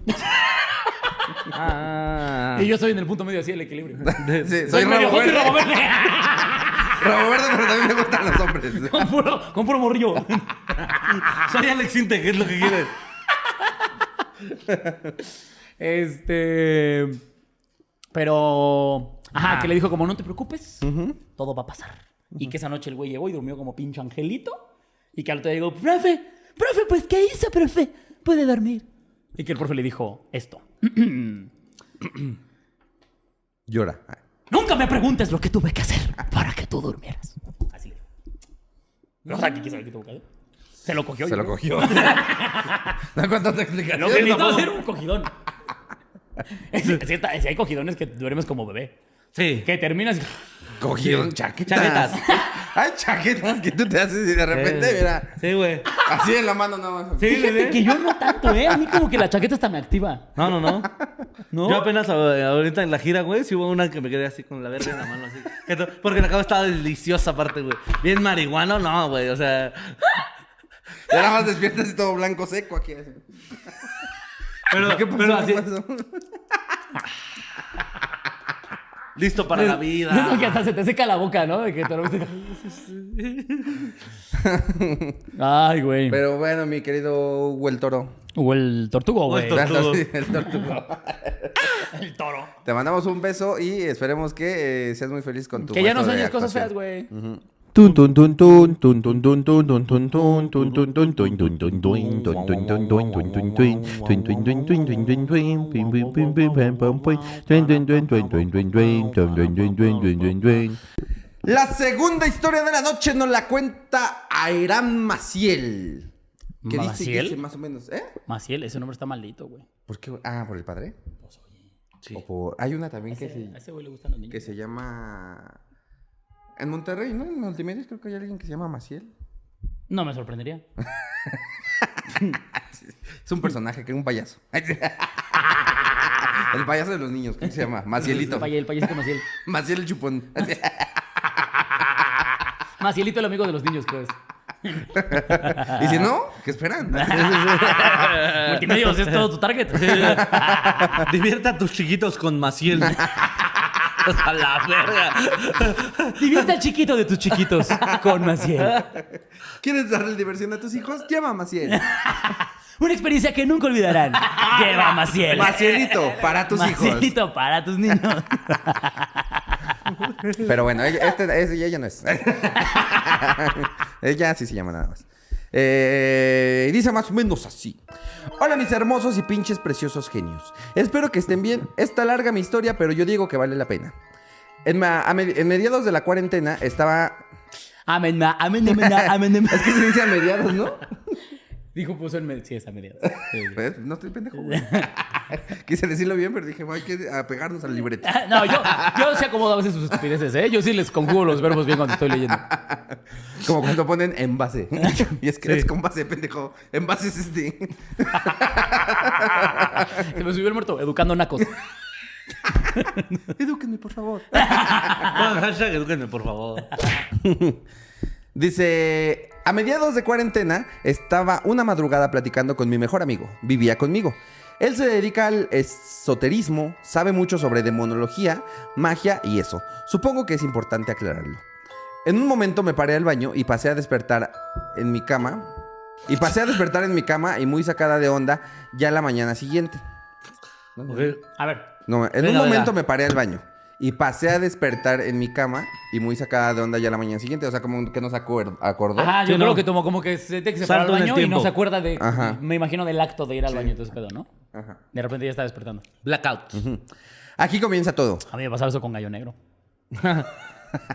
Ah. Y yo estoy en el punto medio así del equilibrio. Sí, Soy soy rabo verde. rabo verde. Rabo verde, pero también me gustan los hombres. con, puro, con puro morrillo. Soy Alex Inte, ¿qué es lo que quieres? Este. Pero. Ajá, que le dijo como no te preocupes, todo va a pasar. Y que esa noche el güey llegó y durmió como pinche angelito. Y que al otro día digo, profe, profe, pues ¿qué hizo, profe? Puede dormir. Y que el profe le dijo esto. Llora. Nunca me preguntes lo que tuve que hacer para que tú durmieras. Así. O sea, ¿qué quiso decir que tuvo que hacer? Se lo cogió. Se yo lo cogió. ¿No cuántas explicaciones? Lo que necesitaba hacer un cogidón. Es, es si hay cogidón es que duermes como bebé. Sí. Que terminas. Cogieron chaqueta. Chaquetas. Hay chaquetas que tú te haces y de repente, mira, Sí, güey. así en la mano nada más. Sí, Fíjate bebé. que yo no tanto, ¿eh? A mí como que la chaqueta hasta me activa. No, no, no. ¿No? Yo apenas a- ahorita en la gira, güey, sí hubo una que me quedé así con la verga en la mano, así. Porque la cama estaba deliciosa aparte, güey. Bien marihuano, no, güey. O sea, Ya nada más despiertas y todo blanco seco aquí. así. pero, ¿Qué pasó? pero así, ¿Qué pasó? Listo para la vida. Eso que hasta se te seca la boca, ¿no? De que te lo Ay, güey. Pero bueno, mi querido Hugo el Toro. O el tortugo, O el güey. tortugo. El tortugo. El toro. Te mandamos un beso y esperemos que eh, seas muy feliz con tu Que ya no sueñes cosas feas, güey. Tun la segunda historia de la noche nos la cuenta Airam Maciel. ¿Qué ¿Maciel? Dice, más o menos, ¿eh? Maciel, ese nombre está maldito, güey. ¿Por qué? Ah, ¿por el padre? Sí. O por... Hay una también que, se, le gustan los niños. que se llama... En Monterrey, ¿no? En Multimedios creo que hay alguien que se llama Maciel. No me sorprendería. Es un personaje, que es un payaso. El payaso de los niños, ¿cómo se llama? Macielito. El, pay- el payasito Maciel. Maciel el chupón. Macielito, el amigo de los niños, pues. Y si no, ¿qué esperan? Multimedios es todo tu target. Divierta a tus chiquitos con Maciel. a la verga. Divierte al chiquito de tus chiquitos con Maciel. ¿Quieres darle diversión a tus hijos? Llama a Maciel. Una experiencia que nunca olvidarán. Lleva Maciel. Macielito, para tus hijos. Macielito para tus niños. Pero bueno, ella, este, ella no es. ella sí se llama nada más. Eh, dice más o menos así. Hola mis hermosos y pinches preciosos genios. Espero que estén bien. Está larga mi historia, pero yo digo que vale la pena. En, ma- a me- en mediados de la cuarentena estaba... Amén, ma- amén, amén, amén, amén. Es que se dice a mediados, ¿no? Dijo, puso en medio. Sí, medio. Pues, no estoy pendejo. güey. Quise decirlo bien, pero dije, "Bueno, hay que apegarnos al libreto. No, yo, yo sí acomodo a veces sus estupideces, ¿eh? Yo sí les conjugo los verbos bien cuando estoy leyendo. Como cuando ponen envase. y es que es con base, pendejo. Envase es este. Se me subió el muerto, educando nacos. Edúquenme, por favor. Hashtag edúquenme, por favor. Dice, a mediados de cuarentena estaba una madrugada platicando con mi mejor amigo. Vivía conmigo. Él se dedica al esoterismo, sabe mucho sobre demonología, magia y eso. Supongo que es importante aclararlo. En un momento me paré al baño y pasé a despertar en mi cama. Y pasé a despertar en mi cama y muy sacada de onda ya la mañana siguiente. A ver. No, en Venga, un momento venga. me paré al baño y pasé a despertar en mi cama y muy sacada de onda ya la mañana siguiente. O sea, como que no se acuer- acordó. Ajá, yo Sí, creo no. que como, como que se tiene que separar Salto al en el baño y no se acuerda de. Ajá. Me imagino del acto de ir al baño y todo ese pedo, ¿no? Ajá. De repente ya está despertando. Blackout. Aquí comienza todo. A mí me pasaba eso con Gallo Negro.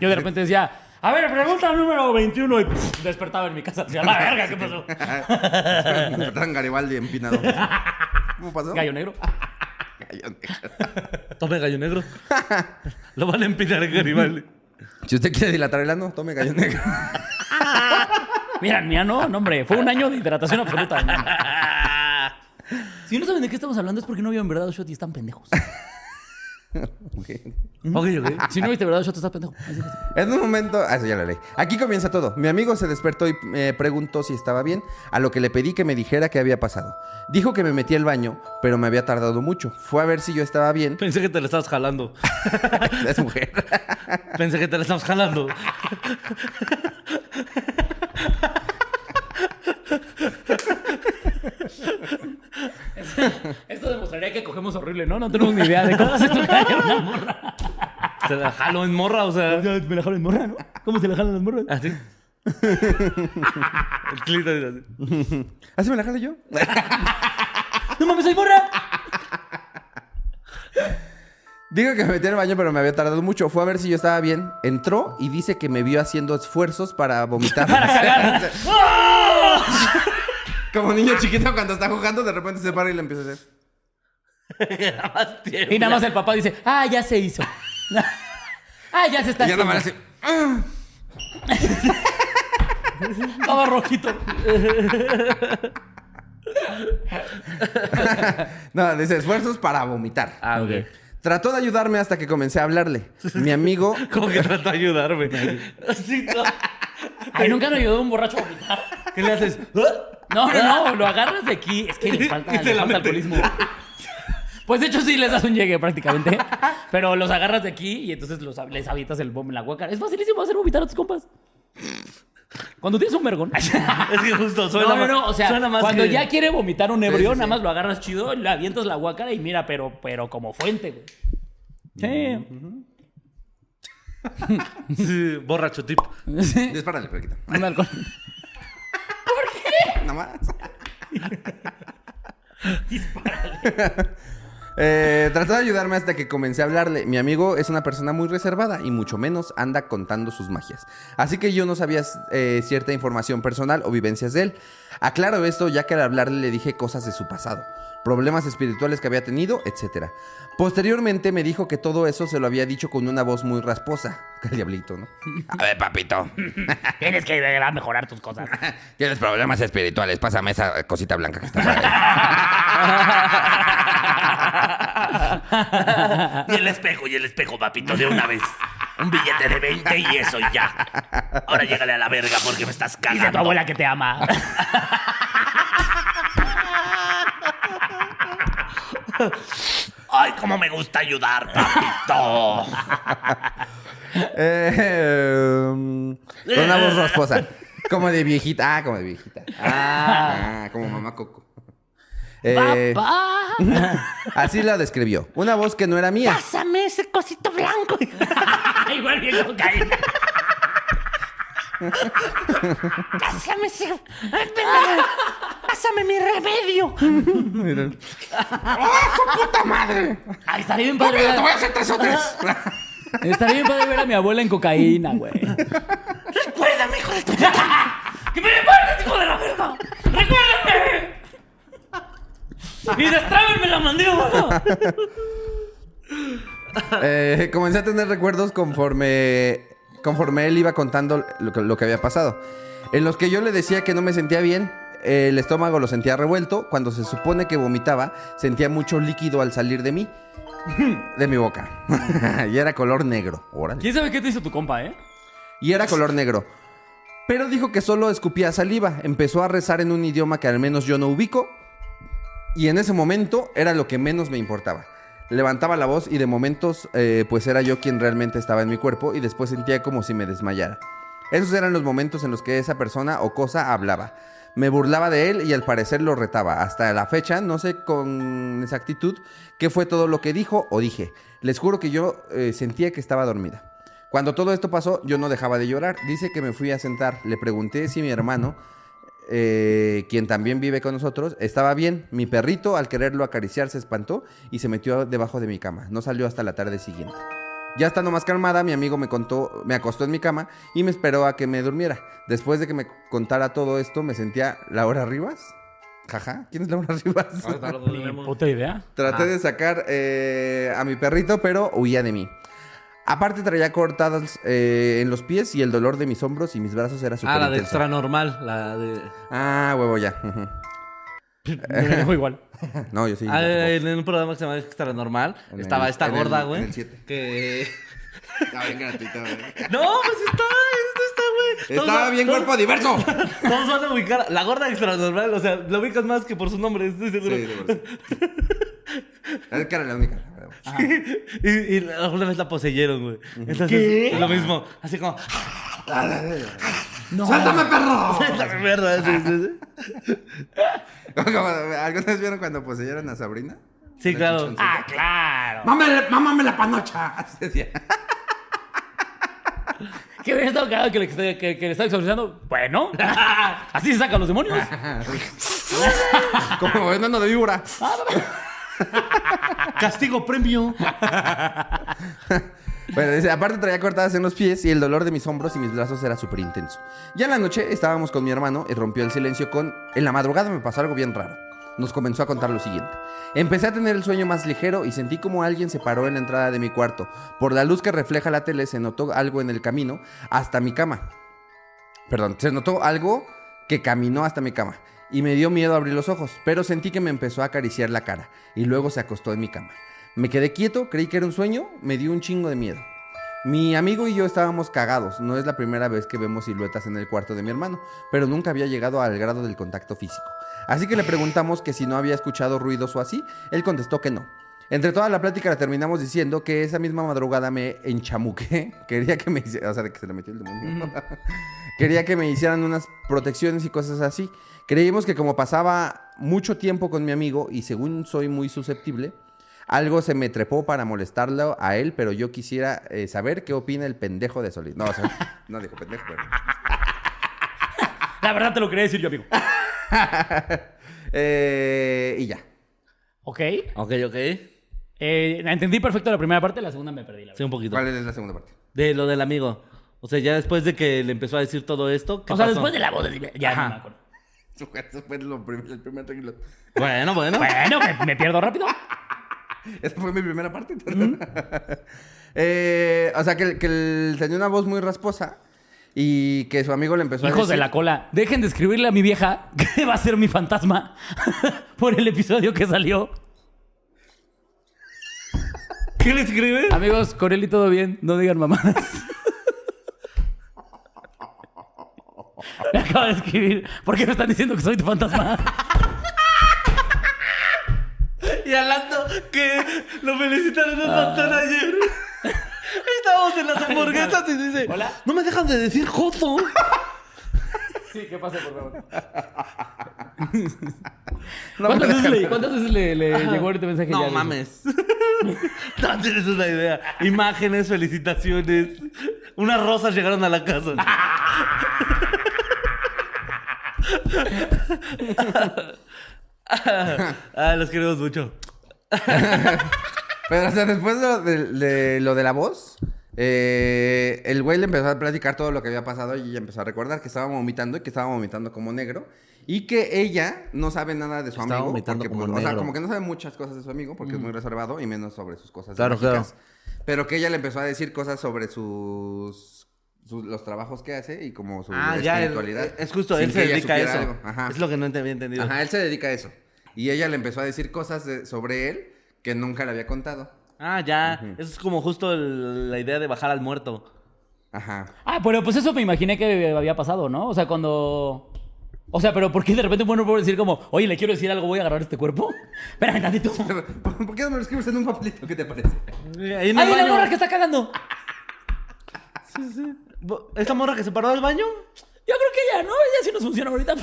Yo de repente decía, a ver, pregunta número 21 y pff, despertaba en mi casa. Decía, la verga, ¿qué pasó? Garibaldi empinado. ¿Cómo pasó? Gallo Negro. Gallo negro. Tome gallo negro. Lo van a empinar en Garibaldi. Si usted quiere dilatar el ano, tome gallo negro. Mira, mía no, no, hombre. Fue un año de hidratación absoluta. Si no saben de qué estamos hablando es porque no vieron verdad shot y están pendejos. Ok. Ok, ok. Si no viste verdad shot, estás pendejo. En un momento, ah, eso ya lo leí. Aquí comienza todo. Mi amigo se despertó y me preguntó si estaba bien, a lo que le pedí que me dijera qué había pasado. Dijo que me metí al baño, pero me había tardado mucho. Fue a ver si yo estaba bien. Pensé que te la estabas jalando. Es mujer. Pensé que te la estabas jalando. Esto demostraría que cogemos horrible, ¿no? No tenemos ni idea de cómo se toca una morra. Se la jalo en morra, o sea. Me la jalan en morra, ¿no? ¿Cómo se la jalan las morras? Así. El clítoris así. ¿Así me la jalo yo? ¡No mames, soy morra! Dijo que me metí al baño, pero me había tardado mucho. Fue a ver si yo estaba bien. Entró y dice que me vio haciendo esfuerzos para vomitar. Como niño chiquito cuando está jugando, de repente se para y le empieza a hacer. Y nada más el papá dice, ah, ya se hizo. ah, ya se está Y ya haciendo. nada más hace. "Ah". Estaba rojito. No, dice esfuerzos para vomitar. Ah, ok. Trató de ayudarme hasta que comencé a hablarle. Mi amigo Como que trató de ayudarme. Sí, no. Ay, nunca me ayudó un borracho a vomitar. ¿Qué le haces? No, no, no, lo agarras de aquí. Es que les falta, Y se les la falta mete. alcoholismo. Pues de hecho sí les das un llegue prácticamente. Pero los agarras de aquí y entonces los, les avientas el bomb en la guacara. Es facilísimo hacer vomitar a tus compas. Cuando tienes un vergón. Es que justo suena No, no, más- no. O sea, suena más cuando que- ya quiere vomitar un ebrio, sí, sí. nada más lo agarras chido, le avientas la guacara y mira, pero, pero como fuente, güey. Sí. Sí, borracho tip. Sí. Dispárale, Flaquita. Un alcohol. Nada más. Eh, trató de ayudarme hasta que comencé a hablarle. Mi amigo es una persona muy reservada y mucho menos anda contando sus magias. Así que yo no sabía eh, cierta información personal o vivencias de él. Aclaro esto ya que al hablarle le dije cosas de su pasado, problemas espirituales que había tenido, etc. Posteriormente me dijo que todo eso se lo había dicho con una voz muy rasposa. El diablito, ¿no? A ver, papito. Tienes que verdad mejorar tus cosas. Tienes problemas espirituales. Pásame esa cosita blanca que está por ahí. Y el espejo, y el espejo, papito, de una vez. Un billete de 20 y eso y ya. Ahora llégale a la verga porque me estás Dice tu cagando. abuela que te ama. Ay, cómo me gusta ayudar, papito. Eh, um, con una voz rasposa. Como de viejita. Ah, como de viejita. Ah, como mamá Coco. Eh, Papá. así la describió. Una voz que no era mía. Pásame ese cosito blanco. Igual bien cocaína. Pásame ese. Pásame mi remedio. Ay, estaría bien padre ver a... hacer tres o tres. Estaría bien padre ver a mi abuela en cocaína, güey. Recuérdame, hijo de tu puta. ¡Que me recuerdes, hijo de la verga! ¡Recuérdame! ¡Y destrábenme la mandíbula! Eh, comencé a tener recuerdos conforme, conforme él iba contando lo que, lo que había pasado. En los que yo le decía que no me sentía bien, el estómago lo sentía revuelto. Cuando se supone que vomitaba, sentía mucho líquido al salir de mí, de mi boca. y era color negro. Órale. ¿Quién sabe qué te hizo tu compa, eh? Y era color negro. Pero dijo que solo escupía saliva. Empezó a rezar en un idioma que al menos yo no ubico. Y en ese momento era lo que menos me importaba. Levantaba la voz y de momentos eh, pues era yo quien realmente estaba en mi cuerpo y después sentía como si me desmayara. Esos eran los momentos en los que esa persona o cosa hablaba. Me burlaba de él y al parecer lo retaba. Hasta la fecha no sé con exactitud qué fue todo lo que dijo o dije. Les juro que yo eh, sentía que estaba dormida. Cuando todo esto pasó, yo no dejaba de llorar. Dice que me fui a sentar. Le pregunté si mi hermano, eh, quien también vive con nosotros, estaba bien. Mi perrito, al quererlo acariciar, se espantó y se metió debajo de mi cama. No salió hasta la tarde siguiente. Ya estando más calmada, mi amigo me contó, me acostó en mi cama y me esperó a que me durmiera. Después de que me contara todo esto, me sentía Laura Rivas. Jaja, ¿quién es Laura Rivas? Ni puta idea. Traté de sacar eh, a mi perrito, pero huía de mí. Aparte traía cortadas eh, en los pies y el dolor de mis hombros y mis brazos era súper Ah, la de intenso. extra normal. La de. Ah, huevo, ya. Ujú. Me dijo igual. No, yo sí. Ah, en un programa que se llama Extra Normal. En estaba el- esta en el- gorda, en güey. el siete. Que. Estaba bien gratuito, güey. No, pues está, esto está, güey. Todos Estaba bien todos- cuerpo diverso. Todos van a ubicar. La gorda extra normal, o sea, lo ubicas más que por su nombre, estoy seguro. Sí, de verdad. Es que era la única. Y, y la una vez la poseyeron, güey. Entonces, es lo mismo. Así como. ¡Suéltame, perro! La mierda, sí, sí, sí. Como, ¿Alguna vez vieron cuando poseyeron a Sabrina? Sí, La claro. chichoncita. Ah, claro. ¡Mámame, mámame la panocha! Así decía. ¿Qué hubiera estado cagado que le, que, que le estaba exorcizando? Bueno, así se sacan los demonios. Como veneno de víbora. Castigo premio. Bueno, aparte traía cortadas en los pies y el dolor de mis hombros y mis brazos era súper intenso. Ya en la noche estábamos con mi hermano y rompió el silencio con... En la madrugada me pasó algo bien raro. nos comenzó a contar lo siguiente. Empecé a tener el sueño más ligero y sentí como alguien se paró en la entrada de mi cuarto. Por la luz que refleja la tele se notó algo en el camino hasta mi cama. Perdón, se notó algo que caminó hasta mi cama. Y me dio miedo abrir los ojos, pero sentí que me empezó a acariciar la cara y luego se acostó en mi cama. Me quedé quieto, creí que era un sueño, me dio un chingo de miedo. Mi amigo y yo estábamos cagados. No es la primera vez que vemos siluetas en el cuarto de mi hermano, pero nunca había llegado al grado del contacto físico. Así que le preguntamos que si no había escuchado ruidos o así. Él contestó que no. Entre toda la plática la terminamos diciendo que esa misma madrugada me enchamuqué. Quería que me hiciera, o sea, de que se le metió el demonio. Quería que me hicieran unas protecciones y cosas así. Creímos que como pasaba mucho tiempo con mi amigo y según soy muy susceptible, algo se me trepó para molestarlo a él, pero yo quisiera eh, saber qué opina el pendejo de Solís. No, o sea, no dijo pendejo, pero... La verdad te lo quería decir yo, amigo. Eh, y ya. Ok. Ok, ok. Eh, entendí perfecto la primera parte, la segunda me perdí. La Sí, un poquito. ¿Cuál es la segunda parte? De lo del amigo. O sea, ya después de que le empezó a decir todo esto, ¿qué o sea, pasó? después de la boda. Ya Ajá. no me acuerdo. Eso fue, lo prim- el primer renglón. Bueno, bueno. Bueno, me, me pierdo rápido. Esa fue mi primera parte. Eh, o sea, que, que él tenía una voz muy rasposa y que su amigo le empezó a Hijos de decir... la cola, dejen de escribirle a mi vieja que va a ser mi fantasma por el episodio que salió. ¿Qué le escribe? Amigos, con él y todo bien, no digan mamadas. Me acaba de escribir. ¿Por qué me están diciendo que soy tu fantasma? Y hablando que lo felicitaron un montón ayer. Estábamos en las hamburguesas y dice: Hola. No me dejan de decir Joto. Sí, ¿qué pasa, por favor? ¿Cuántas, veces le, cuántas veces le, le llegó este mensaje? No ya mames. no tienes una idea. Imágenes, felicitaciones. Unas rosas llegaron a la casa. Ah, los queremos mucho. Pero, o sea, después de lo de, de lo de la voz, eh, el güey le empezó a platicar todo lo que había pasado y ella empezó a recordar que estaba vomitando y que estaba vomitando como negro. Y que ella no sabe nada de su Estaba amigo. vomitando porque, como pues, O sea, como que no sabe muchas cosas de su amigo porque es muy reservado y menos sobre sus cosas Claro, mágicas. Pero que ella le empezó a decir cosas sobre sus... sus- los trabajos que hace y como su Ah, ya. él- espiritualidad. es justo, él se dedica a eso. Ajá. Es lo que no había entendido. Ajá, él se dedica a eso. Y ella le empezó a decir cosas de- sobre él que nunca le había contado. Ah, ya. Eso es como justo el- la idea de bajar al muerto. Ajá. Ah, pero pues eso me imaginé que había pasado, ¿no? O sea, cuando... O sea, pero ¿por qué de repente bueno puedo decir como, oye, le quiero decir algo, voy a agarrar este cuerpo? Espérame tantito. ¿Por qué no me lo escribes en un papelito? ¿Qué te parece? Ahí en el ¡Ay, la morra que está cagando! Bo- ¿Esa morra que se paró del baño? Yo creo que ya, ¿no? Ya sí nos funciona ahorita.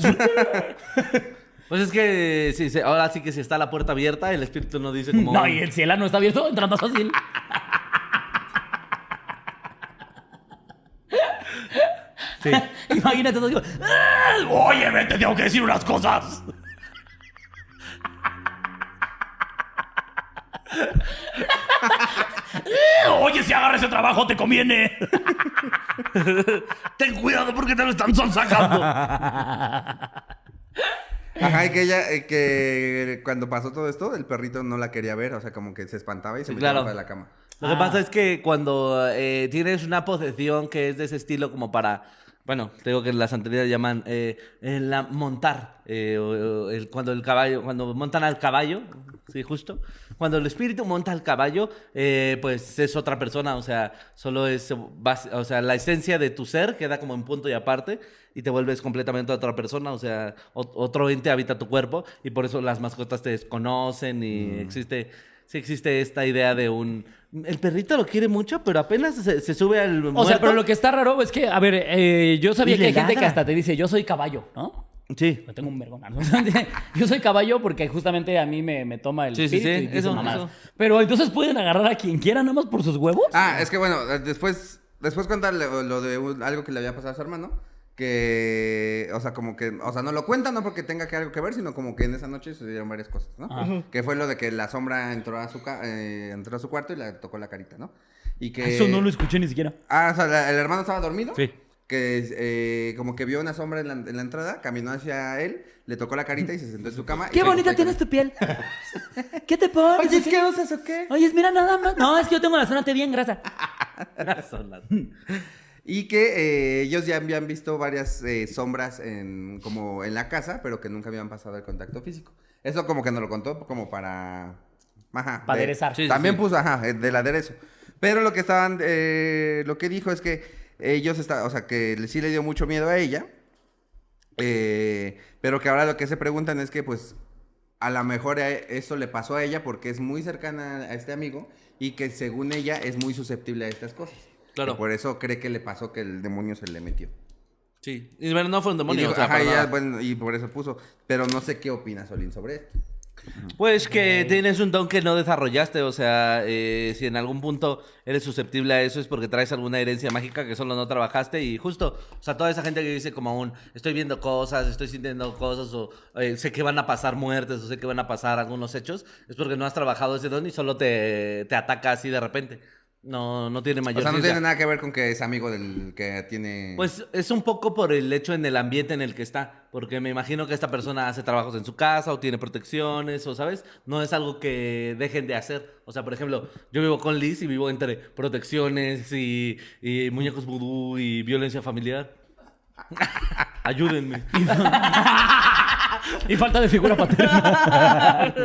Pues es que sí, sí, ahora sí que si está la puerta abierta, el espíritu no dice como. no, y el cielo no está abierto, entrando fácil. Sí. Imagínate todo. digo, "Ah, Oye, ven, te tengo que decir unas cosas. Oye, si agarras ese trabajo, te conviene. Ten cuidado porque te lo están sonsacando. Ajá, y que ella, eh, que cuando pasó todo esto, el perrito no la quería ver, o sea, como que se espantaba y se Sí, metía claro. abajo de la cama. Lo que pasa es que cuando eh, tienes una posesión que es de ese estilo como para... Bueno, te digo que en la santería llaman eh, la montar. eh, o- o el- cuando el caballo, cuando montan al caballo, sí, justo. Cuando el espíritu monta al caballo, eh, pues es otra persona. O sea, solo es, o sea, la esencia de tu ser queda como en punto y aparte y te vuelves completamente otra persona. O sea, ot- otro ente habita tu cuerpo y por eso las mascotas te desconocen y existe sí existe esta idea de un... El perrito lo quiere mucho, pero apenas se, se sube al muerto. O sea, pero lo que está raro es que, a ver, eh, yo sabía que hay gente que hasta te dice, yo soy caballo, ¿no? Sí. Yo tengo un vergón. ¿no? Yo soy caballo porque justamente a mí me, me toma el Sí, sí, espíritu sí, y eso. Pero entonces pueden agarrar a quien quiera nada más por sus huevos. Ah, es que bueno, después, después contarle lo lo de un- algo que le había pasado a su hermano, que, o sea, como que, o sea, no lo cuenta no porque tenga que algo que ver, sino como que en esa noche sucedieron varias cosas, ¿no? Ajá. Que fue lo de que la sombra entró a su, ca- eh, entró a su cuarto y le tocó la carita, ¿no? Y que... Eso no lo escuché ni siquiera. Ah, o sea, la- el hermano estaba dormido. Sí. Que eh, como que vio una sombra en la, en la entrada, caminó hacia él, le tocó la carita y se sentó en su cama. Qué bonita tienes tu piel. ¿Qué te pones? Oye, ¿qué usas o qué? Oye, mira nada más. No, es que yo tengo la zona T bien grasa. Y que eh, ellos ya habían visto varias eh, sombras en, como en la casa, pero que nunca habían pasado el contacto físico. Eso como que nos lo contó como para... Ajá. Para de- aderezar. Sí, También sí. puso, ajá, del aderezo. Pero lo que estaban, eh, lo que dijo es que ellos estaban, o sea, que sí le dio mucho miedo a ella. eh, pero que ahora lo que se preguntan es que pues a lo mejor eh, eso le pasó a ella porque es muy cercana a este amigo y que según ella es muy susceptible a estas cosas. Claro. Y por eso cree que le pasó que el demonio se le metió. Sí. Y bueno, no fue un Y, demonio. dijo, o sea, ajá, ya, bueno, y por eso puso. Pero no sé qué opina Solín sobre esto. Pues que tienes un don que no desarrollaste, o sea, eh, si en algún punto eres susceptible a eso es porque traes alguna herencia mágica que solo no trabajaste y justo, o sea, toda esa gente que dice como un, estoy viendo cosas, estoy sintiendo cosas o eh, sé que van a pasar muertes o sé que van a pasar algunos hechos, es porque no has trabajado ese don y solo te, te ataca así de repente. No, no tiene mayor O sea, no ciencia. tiene nada que ver con que es amigo del que tiene. Pues es un poco por el hecho en el ambiente en el que está, porque me imagino que esta persona hace trabajos en su casa o tiene protecciones o, ¿sabes? No es algo que dejen de hacer. O sea, por ejemplo, yo vivo con Liz y vivo entre protecciones y, y muñecos vudú y violencia familiar. Ayúdenme. Y falta de figura paterna.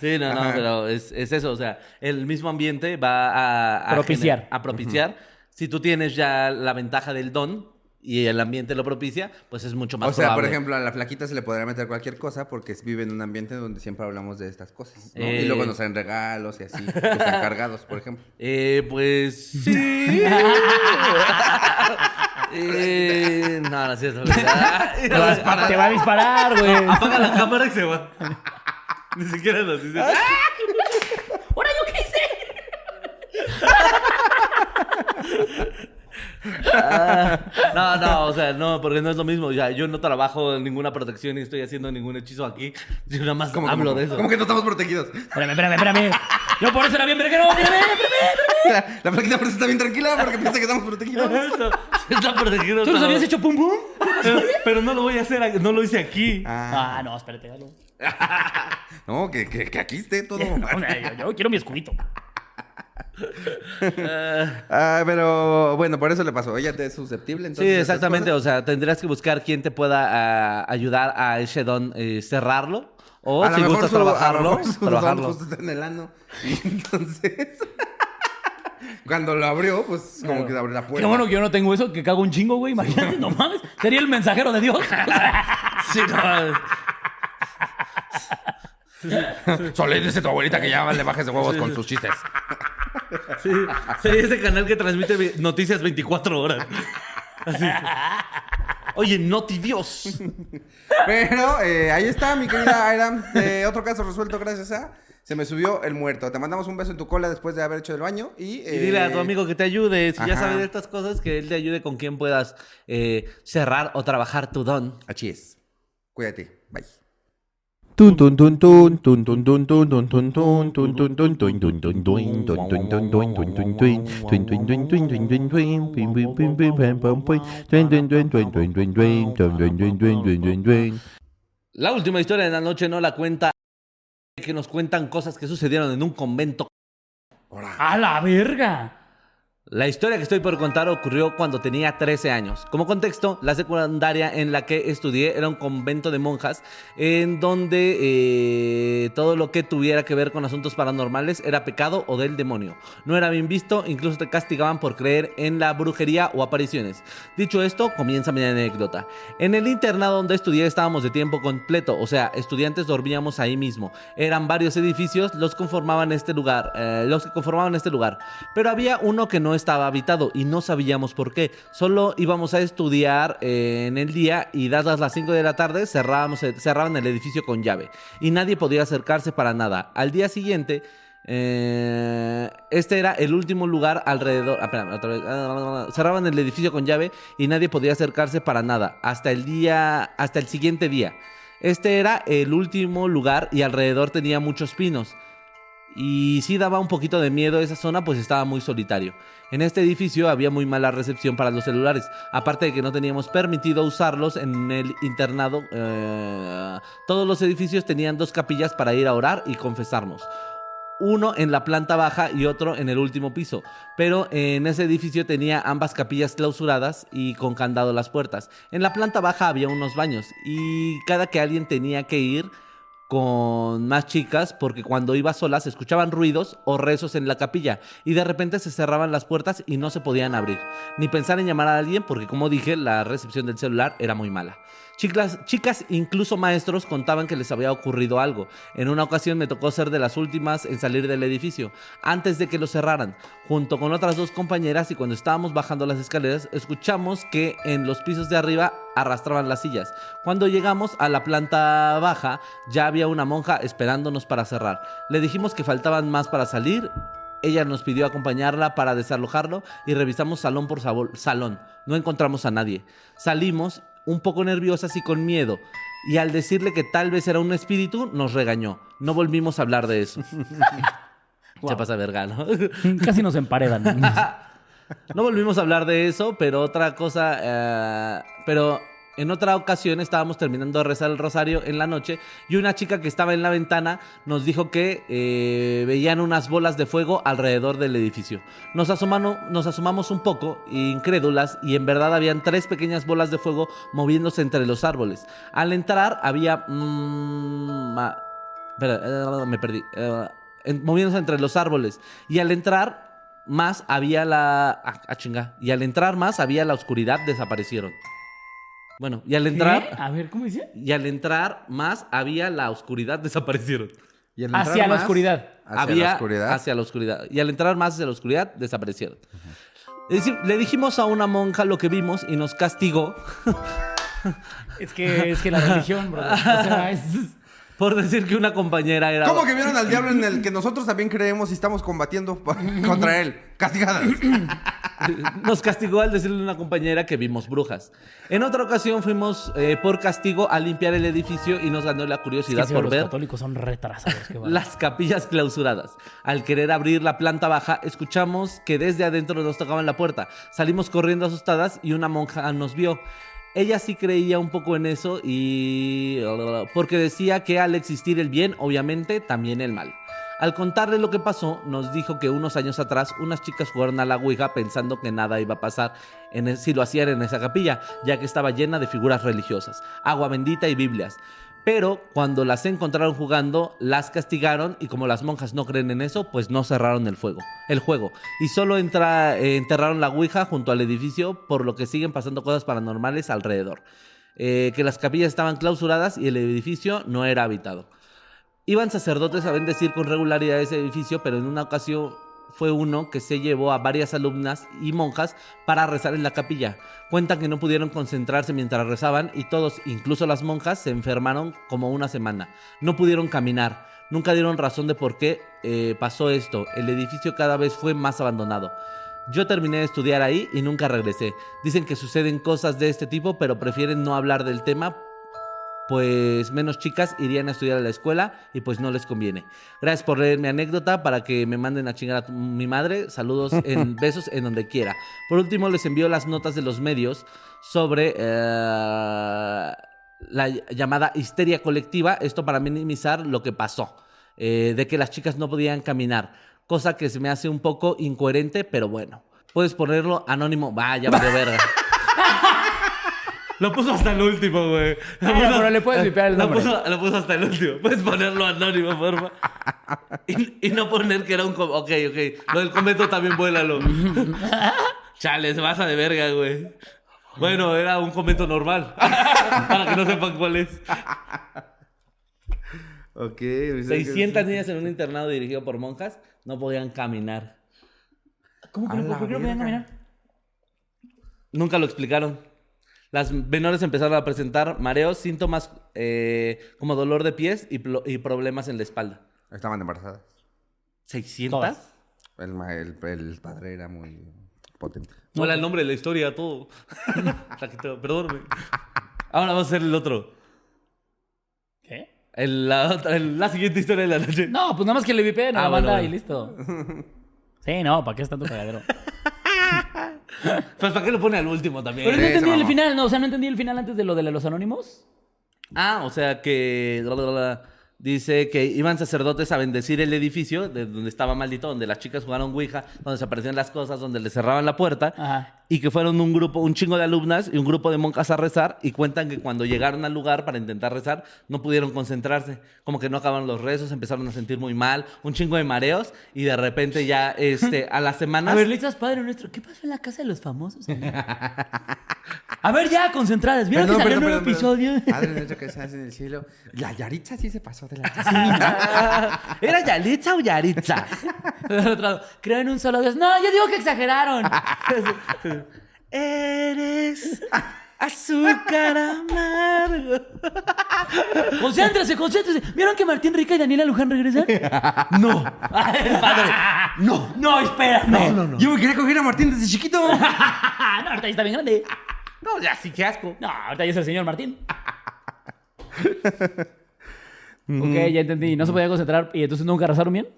Sí, no, no, pero es, es eso, o sea, el mismo ambiente va a... a Propiciar. gener- A propiciar. Si tú tienes ya la ventaja del don y el ambiente lo propicia, pues es mucho más o sea, por probable. ejemplo, a la flaquita se le podría meter cualquier cosa porque vive en un ambiente donde siempre hablamos de estas cosas. ¿no? Eh. Y luego nos traen regalos y así. que están cargados, por ejemplo. Eh, pues sí. Eh, no, no es cierto. Te va a disparar, güey. Apaga la cámara y se va. Ni siquiera nos dice. ¿Ahora yo qué hice? No, no, o sea, no, porque no es lo mismo. Ya, yo no trabajo en ninguna protección ni estoy haciendo ningún hechizo aquí. Yo nada más ¿Cómo, hablo cómo? de eso. ¿Cómo que no estamos protegidos? Espérame, espérame, espérame. Yo por eso era bien verguero. Espérame, espérame. La, la flaquita por eso está bien tranquila porque piensa que estamos protegidos. Eso, Está protegido. ¿Tú todo. habías hecho pum pum? Pero, pero no lo voy a hacer, no lo hice aquí. Ah, Ah, no, espérate. dale. no, que, que, que aquí esté todo. No, yo, yo quiero mi escudito. Ah, pero bueno, por eso le pasó. Ella te es susceptible, Sí, entonces. esas exactamente. O sea, tendrías que buscar quién te pueda ah, ayudar a ese don eh, cerrarlo. O a lo si su, a lo trabajarlo, mejor su don trabajarlo. justo está en el ano. Y entonces. cuando lo abrió, pues como que abrió la puerta. Qué bueno que yo no tengo eso, que cago un chingo, güey. Imagínate, no mames. Sería el mensajero de Dios. Sí, no. Solo dice tu abuelita que ya le bajes de huevos con sus chistes. Sí, sería ese canal que transmite noticias 24 horas. Así. Oye, Noti Dios. Pero eh, ahí está, mi querida Aira. Eh, otro caso resuelto gracias a. Se me subió el muerto. Te mandamos un beso en tu cola después de haber hecho el baño. Y, Y dile a tu eh, amigo que te ayude. Si ya ajá. sabe de estas cosas, que él te ayude con quien puedas eh, cerrar o trabajar tu don. Así es. Cuídate. Bye. La última historia de la noche no la cuenta. Que nos cuentan cosas que sucedieron en un convento. A la verga. La historia que estoy por contar ocurrió cuando tenía 13 años. Como contexto, la secundaria en la que estudié era un convento de monjas en donde eh, todo lo que tuviera que ver con asuntos paranormales era pecado o del demonio. No era bien visto, incluso te castigaban por creer en la brujería o apariciones. Dicho esto, comienza mi anécdota. En el internado donde estudié estábamos de tiempo completo, o sea, estudiantes dormíamos ahí mismo. Eran varios edificios los conformaban este lugar, eh, los que conformaban este lugar, pero había uno que no estaba habitado y no sabíamos por qué. Solo íbamos a estudiar eh, en el día y dadas las 5 de la tarde cerrábamos cerraban el edificio con llave y nadie podía acercarse para nada. Al día siguiente eh, este era el último lugar alrededor. ah. Ah, cerraban el edificio con llave y nadie podía acercarse para nada. Hasta el día. Hasta el siguiente día. Este era el último lugar y alrededor tenía muchos pinos. Y sí daba un poquito de miedo esa zona, pues estaba muy solitario. En este edificio había muy mala recepción para los celulares, aparte de que no teníamos permitido usarlos en el internado. eh, todos los edificios tenían dos capillas para ir a orar y confesarnos. Uno en la planta baja y otro en el último piso. Pero en ese edificio tenía ambas capillas clausuradas y con candado las puertas. En la planta baja había unos baños y cada que alguien tenía que ir con más chicas porque cuando iba sola se escuchaban ruidos o rezos en la capilla y de repente se cerraban las puertas y no se podían abrir. Ni pensar en llamar a alguien porque como dije la recepción del celular era muy mala. Chicas, incluso maestros contaban que les había ocurrido algo. En una ocasión me tocó ser de las últimas en salir del edificio, antes de que lo cerraran, junto con otras dos compañeras y cuando estábamos bajando las escaleras escuchamos que en los pisos de arriba arrastraban las sillas. Cuando llegamos a la planta baja ya había una monja esperándonos para cerrar. Le dijimos que faltaban más para salir. Ella nos pidió acompañarla para desalojarlo y revisamos salón por salón. No encontramos a nadie. Salimos un poco nerviosas y con miedo. Y al decirle que tal vez era un espíritu, nos regañó. No volvimos a hablar de eso. Se pasa verga, ¿no? Casi nos emparedan. No volvimos a hablar de eso, pero otra cosa, eh, pero en otra ocasión estábamos terminando de rezar el rosario en la noche y una chica que estaba en la ventana nos dijo que eh, veían unas bolas de fuego alrededor del edificio. Nos, asomamos un poco, incrédulas, y en verdad habían tres pequeñas bolas de fuego moviéndose entre los árboles. Al entrar había... mm, eh, me perdí. eh, moviéndose entre los árboles. Y al entrar más había la... Ah, ah, chinga. Y al entrar más había la oscuridad, desaparecieron. Bueno, y al entrar... ¿Qué? A ver, ¿cómo dice? Y al entrar más había la oscuridad, desaparecieron. Y al Hacia la oscuridad. Hacia había la oscuridad. hacia la oscuridad. Y al entrar más hacia la oscuridad, desaparecieron. Es decir, le dijimos a una monja lo que vimos y nos castigó Es que, es que la religión, bro. O sea, es... por decir que una compañera era... ¿Cómo que vieron al diablo en el que nosotros también creemos y estamos combatiendo contra él? Castigadas. Nos castigó al decirle a una compañera que vimos brujas. En otra ocasión fuimos eh, por castigo a limpiar el edificio y nos ganó la Es curiosidad que sí, por los ver católicos son retrasados. qué las capillas clausuradas. Al querer abrir la planta baja, escuchamos que desde adentro nos tocaban la puerta. Salimos corriendo asustadas y una monja nos vio. Ella sí creía un poco en eso y... porque decía que al existir el bien, obviamente, también el mal. Al contarle lo que pasó, nos dijo que unos años atrás unas chicas jugaron a la Ouija pensando que nada iba a pasar en si lo hacían en esa capilla, ya que estaba llena de figuras religiosas, agua bendita y Biblias. Pero cuando las encontraron jugando, las castigaron y como las monjas no creen en eso, pues no cerraron el fuego, el juego. Y solo eh, enterraron la Ouija junto al edificio, por lo que siguen pasando cosas paranormales alrededor. Eh, que las capillas estaban clausuradas y el edificio no era habitado. Iban sacerdotes a bendecir con regularidad ese edificio, pero en una ocasión fue uno que se llevó a varias alumnas y monjas para rezar en la capilla. Cuentan que no pudieron concentrarse mientras rezaban y todos, incluso las monjas, se enfermaron como una semana. No pudieron caminar. Nunca dieron razón de por qué eh, pasó esto. El edificio cada vez fue más abandonado. Yo terminé de estudiar ahí y nunca regresé. Dicen que suceden cosas de este tipo, pero prefieren no hablar del tema pues menos chicas irían a estudiar a la escuela y pues no les conviene. Gracias por leer mi anécdota para que me manden a chingar a mi madre. Saludos en besos en donde quiera. Por último les envío las notas de los medios sobre eh, la llamada histeria colectiva, esto para minimizar lo que pasó, eh, de que las chicas no podían caminar, cosa que se me hace un poco incoherente, pero bueno. Puedes ponerlo anónimo. Vaya, vale verga. Lo puso hasta el último, güey. Lo Bueno, puso- pero le puedes limpiar el lo nombre. puso, lo puso hasta el último. Puedes ponerlo anónimo, porfa. Y, y no poner que era un... com- Ok, ok. Lo del convento también vuélalo. Chale, se pasa de verga, güey. Bueno, era un convento normal. Para que no sepan cuál es. Ok. 600 niñas en un internado dirigido por monjas no podían caminar. ¿Cómo que A no, la ¿por qué no podían caminar? Nunca lo explicaron. Las menores empezaron a presentar mareos, síntomas eh, como dolor de pies y, y problemas en la espalda. Estaban embarazadas. ¿600? Todas. El, ma- el, el padre era muy potente. Hola el nombre de la historia, todo. Perdóname. Ahora vamos a hacer el otro. ¿Qué? El- la, otra- el- la siguiente historia de la noche. No, pues nada más que le vipeen a Ah, la bueno, banda bueno. y listo. Sí, no, ¿para qué es tanto cagadero? Pues ¿para qué lo pone al último también? Pero no entendí el final, no, o sea, no entendí el final antes de lo de los anónimos. Ah, o sea que dice que iban sacerdotes a bendecir el edificio de donde estaba maldito, donde las chicas jugaron Ouija, donde se aparecían las cosas, donde le cerraban la puerta. Ajá. Y que fueron un grupo, un chingo de alumnas y un grupo de monjas a rezar. Y cuentan que cuando llegaron al lugar para intentar rezar, no pudieron concentrarse. Como que no acabaron los rezos, empezaron a sentir muy mal, un chingo de mareos. Y de repente ya, este, a las semanas. A ver, listas, Padre Nuestro, ¿qué pasó en la casa de los famosos? A ver, ya, concentradas. ¿Vieron que salió un nuevo episodio? Padre nuestro que estás en el cielo. La Yaritza sí se pasó de la ¿Era Yalitza o Yaritza? Creo en un solo Dios. No, yo digo que exageraron. Eres azúcar amargo. Concéntrese, concéntrese. ¿Vieron que Martín Rica y Daniela Luján regresan? No. Padre. No. No, espera. No, no, no. Yo me quería coger a Martín desde chiquito. no, ahorita ya está bien grande. No, ya sí, qué asco. No, ahorita ya es el señor Martín. Ok, ya entendí. No se podía concentrar y entonces nunca rezaron bien.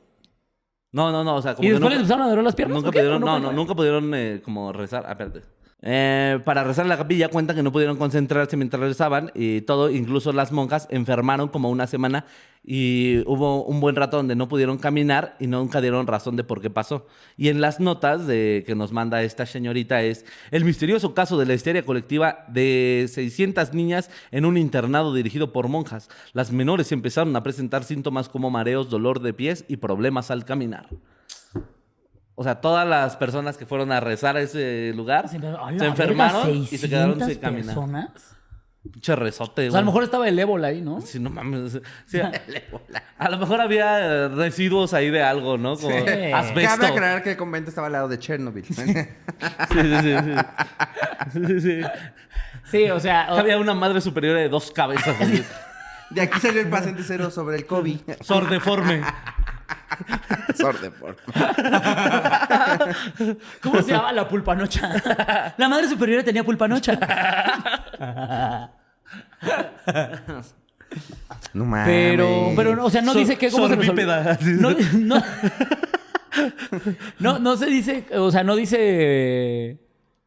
No, no, no, o sea, como ¿Y que después nunca- les empezaron a doler las piernas? Nunca ¿o qué? pudieron, ¿O no, no, nunca pudieron eh, como rezar. Ah, espérate. Eh, para rezar en la capilla cuentan que no pudieron concentrarse mientras rezaban y todo, incluso las monjas enfermaron como una semana y hubo un buen rato donde no pudieron caminar y nunca dieron razón de por qué pasó. Y en las notas que nos manda esta señorita es el misterioso caso de la histeria colectiva de 600 niñas en un internado dirigido por monjas. Las menores empezaron a presentar síntomas como mareos, dolor de pies y problemas al caminar. O sea, todas las personas que fueron a rezar a ese lugar Se se, enfer- ¡A la enfermaron verga, y se quedaron 600 sin caminar. personas? Pinche rezote, O sea, a lo mejor estaba el ébola ahí, ¿no? Sí, no mames. Sí, a lo mejor había residuos ahí de algo, ¿no? Como Sí. asbesto. Cabe aclarar que el convento estaba al lado de Chernobyl. Sí, sí, sí, sí. Sí, sí. Sí, o sea... o- Había una madre superior de dos cabezas. así, De aquí salió el paciente cero sobre el COVID. Sordeforme. Sorte, por ¿Cómo se llama la pulpanocha? La madre superiora tenía pulpanocha. No mames. Pero, pero, o sea, no Sor- dice que cómo se resolvió. No, no, no, no se dice, o sea, no dice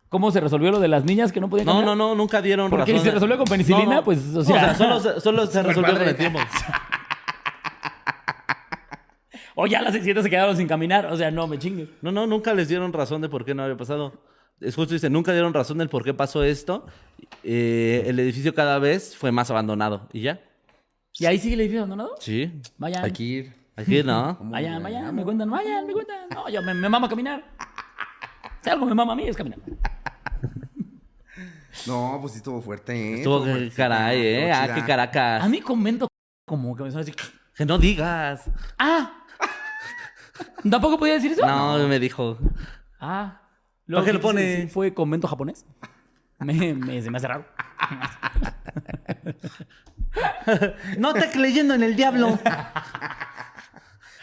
cómo se resolvió lo de las niñas que no podían No, no, no, nunca dieron Porque razón. si se resolvió con penicilina, pues, o sea- solo, se- solo se resolvió con el tiempo. O ya las 600 se quedaron sin caminar, o sea, no me chingues. No, no, nunca les dieron razón de por qué no había pasado. Es justo dice, nunca dieron razón del por qué pasó esto. Eh, el edificio cada vez fue más abandonado. ¿Y ya? ¿Y ahí sigue el edificio abandonado? Sí. Vayan, Hay que ir. No. vayan, vayan, me cuentan, vayan, me cuentan. No, yo me, me mama caminar. Si algo me mama a mí es caminar. No, pues sí estuvo fuerte, ¿eh? Estuvo fuerte. caray, ¿eh? Estuvo Ah, qué caracas. A mí convento como que me suena así. Que no digas. ¡Ah! ¿Tampoco podía decir eso? No, me dijo. Ah. ¿Por qué lo que pone? ¿Fue convento japonés? Me, me- se me hace raro. No te creyendo en el diablo.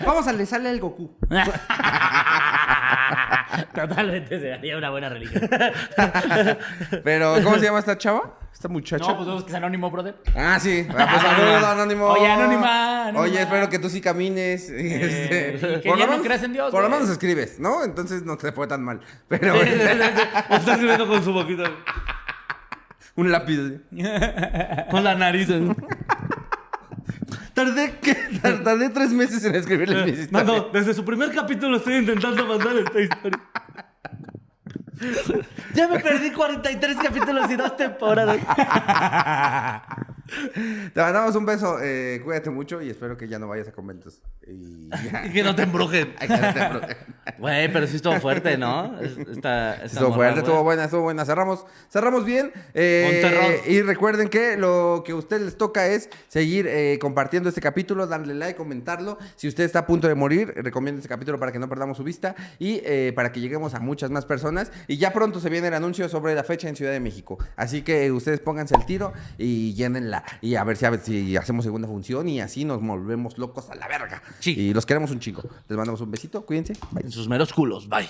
Vamos a le sale el Goku. Totalmente sería una buena religión. Pero, ¿cómo se llama esta chava? Esta muchacha. No, pues vemos que es anónimo, brother. Ah, sí. Ah, pues saludos, Anónimo. Oye, Anónima, Anónima. Oye, espero que tú sí camines. Este, y que por ya lo no menos- creas en Dios, Por lo menos escribes, ¿no? Entonces no te fue tan mal. Pero Está escribiendo con su boquita. un lápiz. Con la nariz. Tardé, tar- tardé tres meses en escribirle mis No, historias. no, desde su primer capítulo estoy intentando mandar esta historia. Ya me perdí 43 capítulos y dos temporadas. Te mandamos un beso. eh, cuídate mucho y espero que ya no vayas a conventos. Y que no te embrujen. Güey, pero sí estuvo fuerte, ¿no? Es- Esta, esta Estuvo morra, fuerte, estuvo buena, estuvo buena. Cerramos, cerramos bien. eh, y recuerden que lo que a ustedes les toca es seguir eh, compartiendo este capítulo, darle like, comentarlo. Si usted está a punto de morir, recomiendo este capítulo para que no perdamos su vista y eh, para que lleguemos a muchas más personas. Y ya pronto se viene el anuncio sobre la fecha en Ciudad de México. Así que ustedes pónganse el tiro y llénenla. Y a ver si, a ver si hacemos segunda función y así nos volvemos locos a la verga. Sí. Y los queremos un chingo. Les mandamos un besito, cuídense. Bye. En sus meros culos, bye.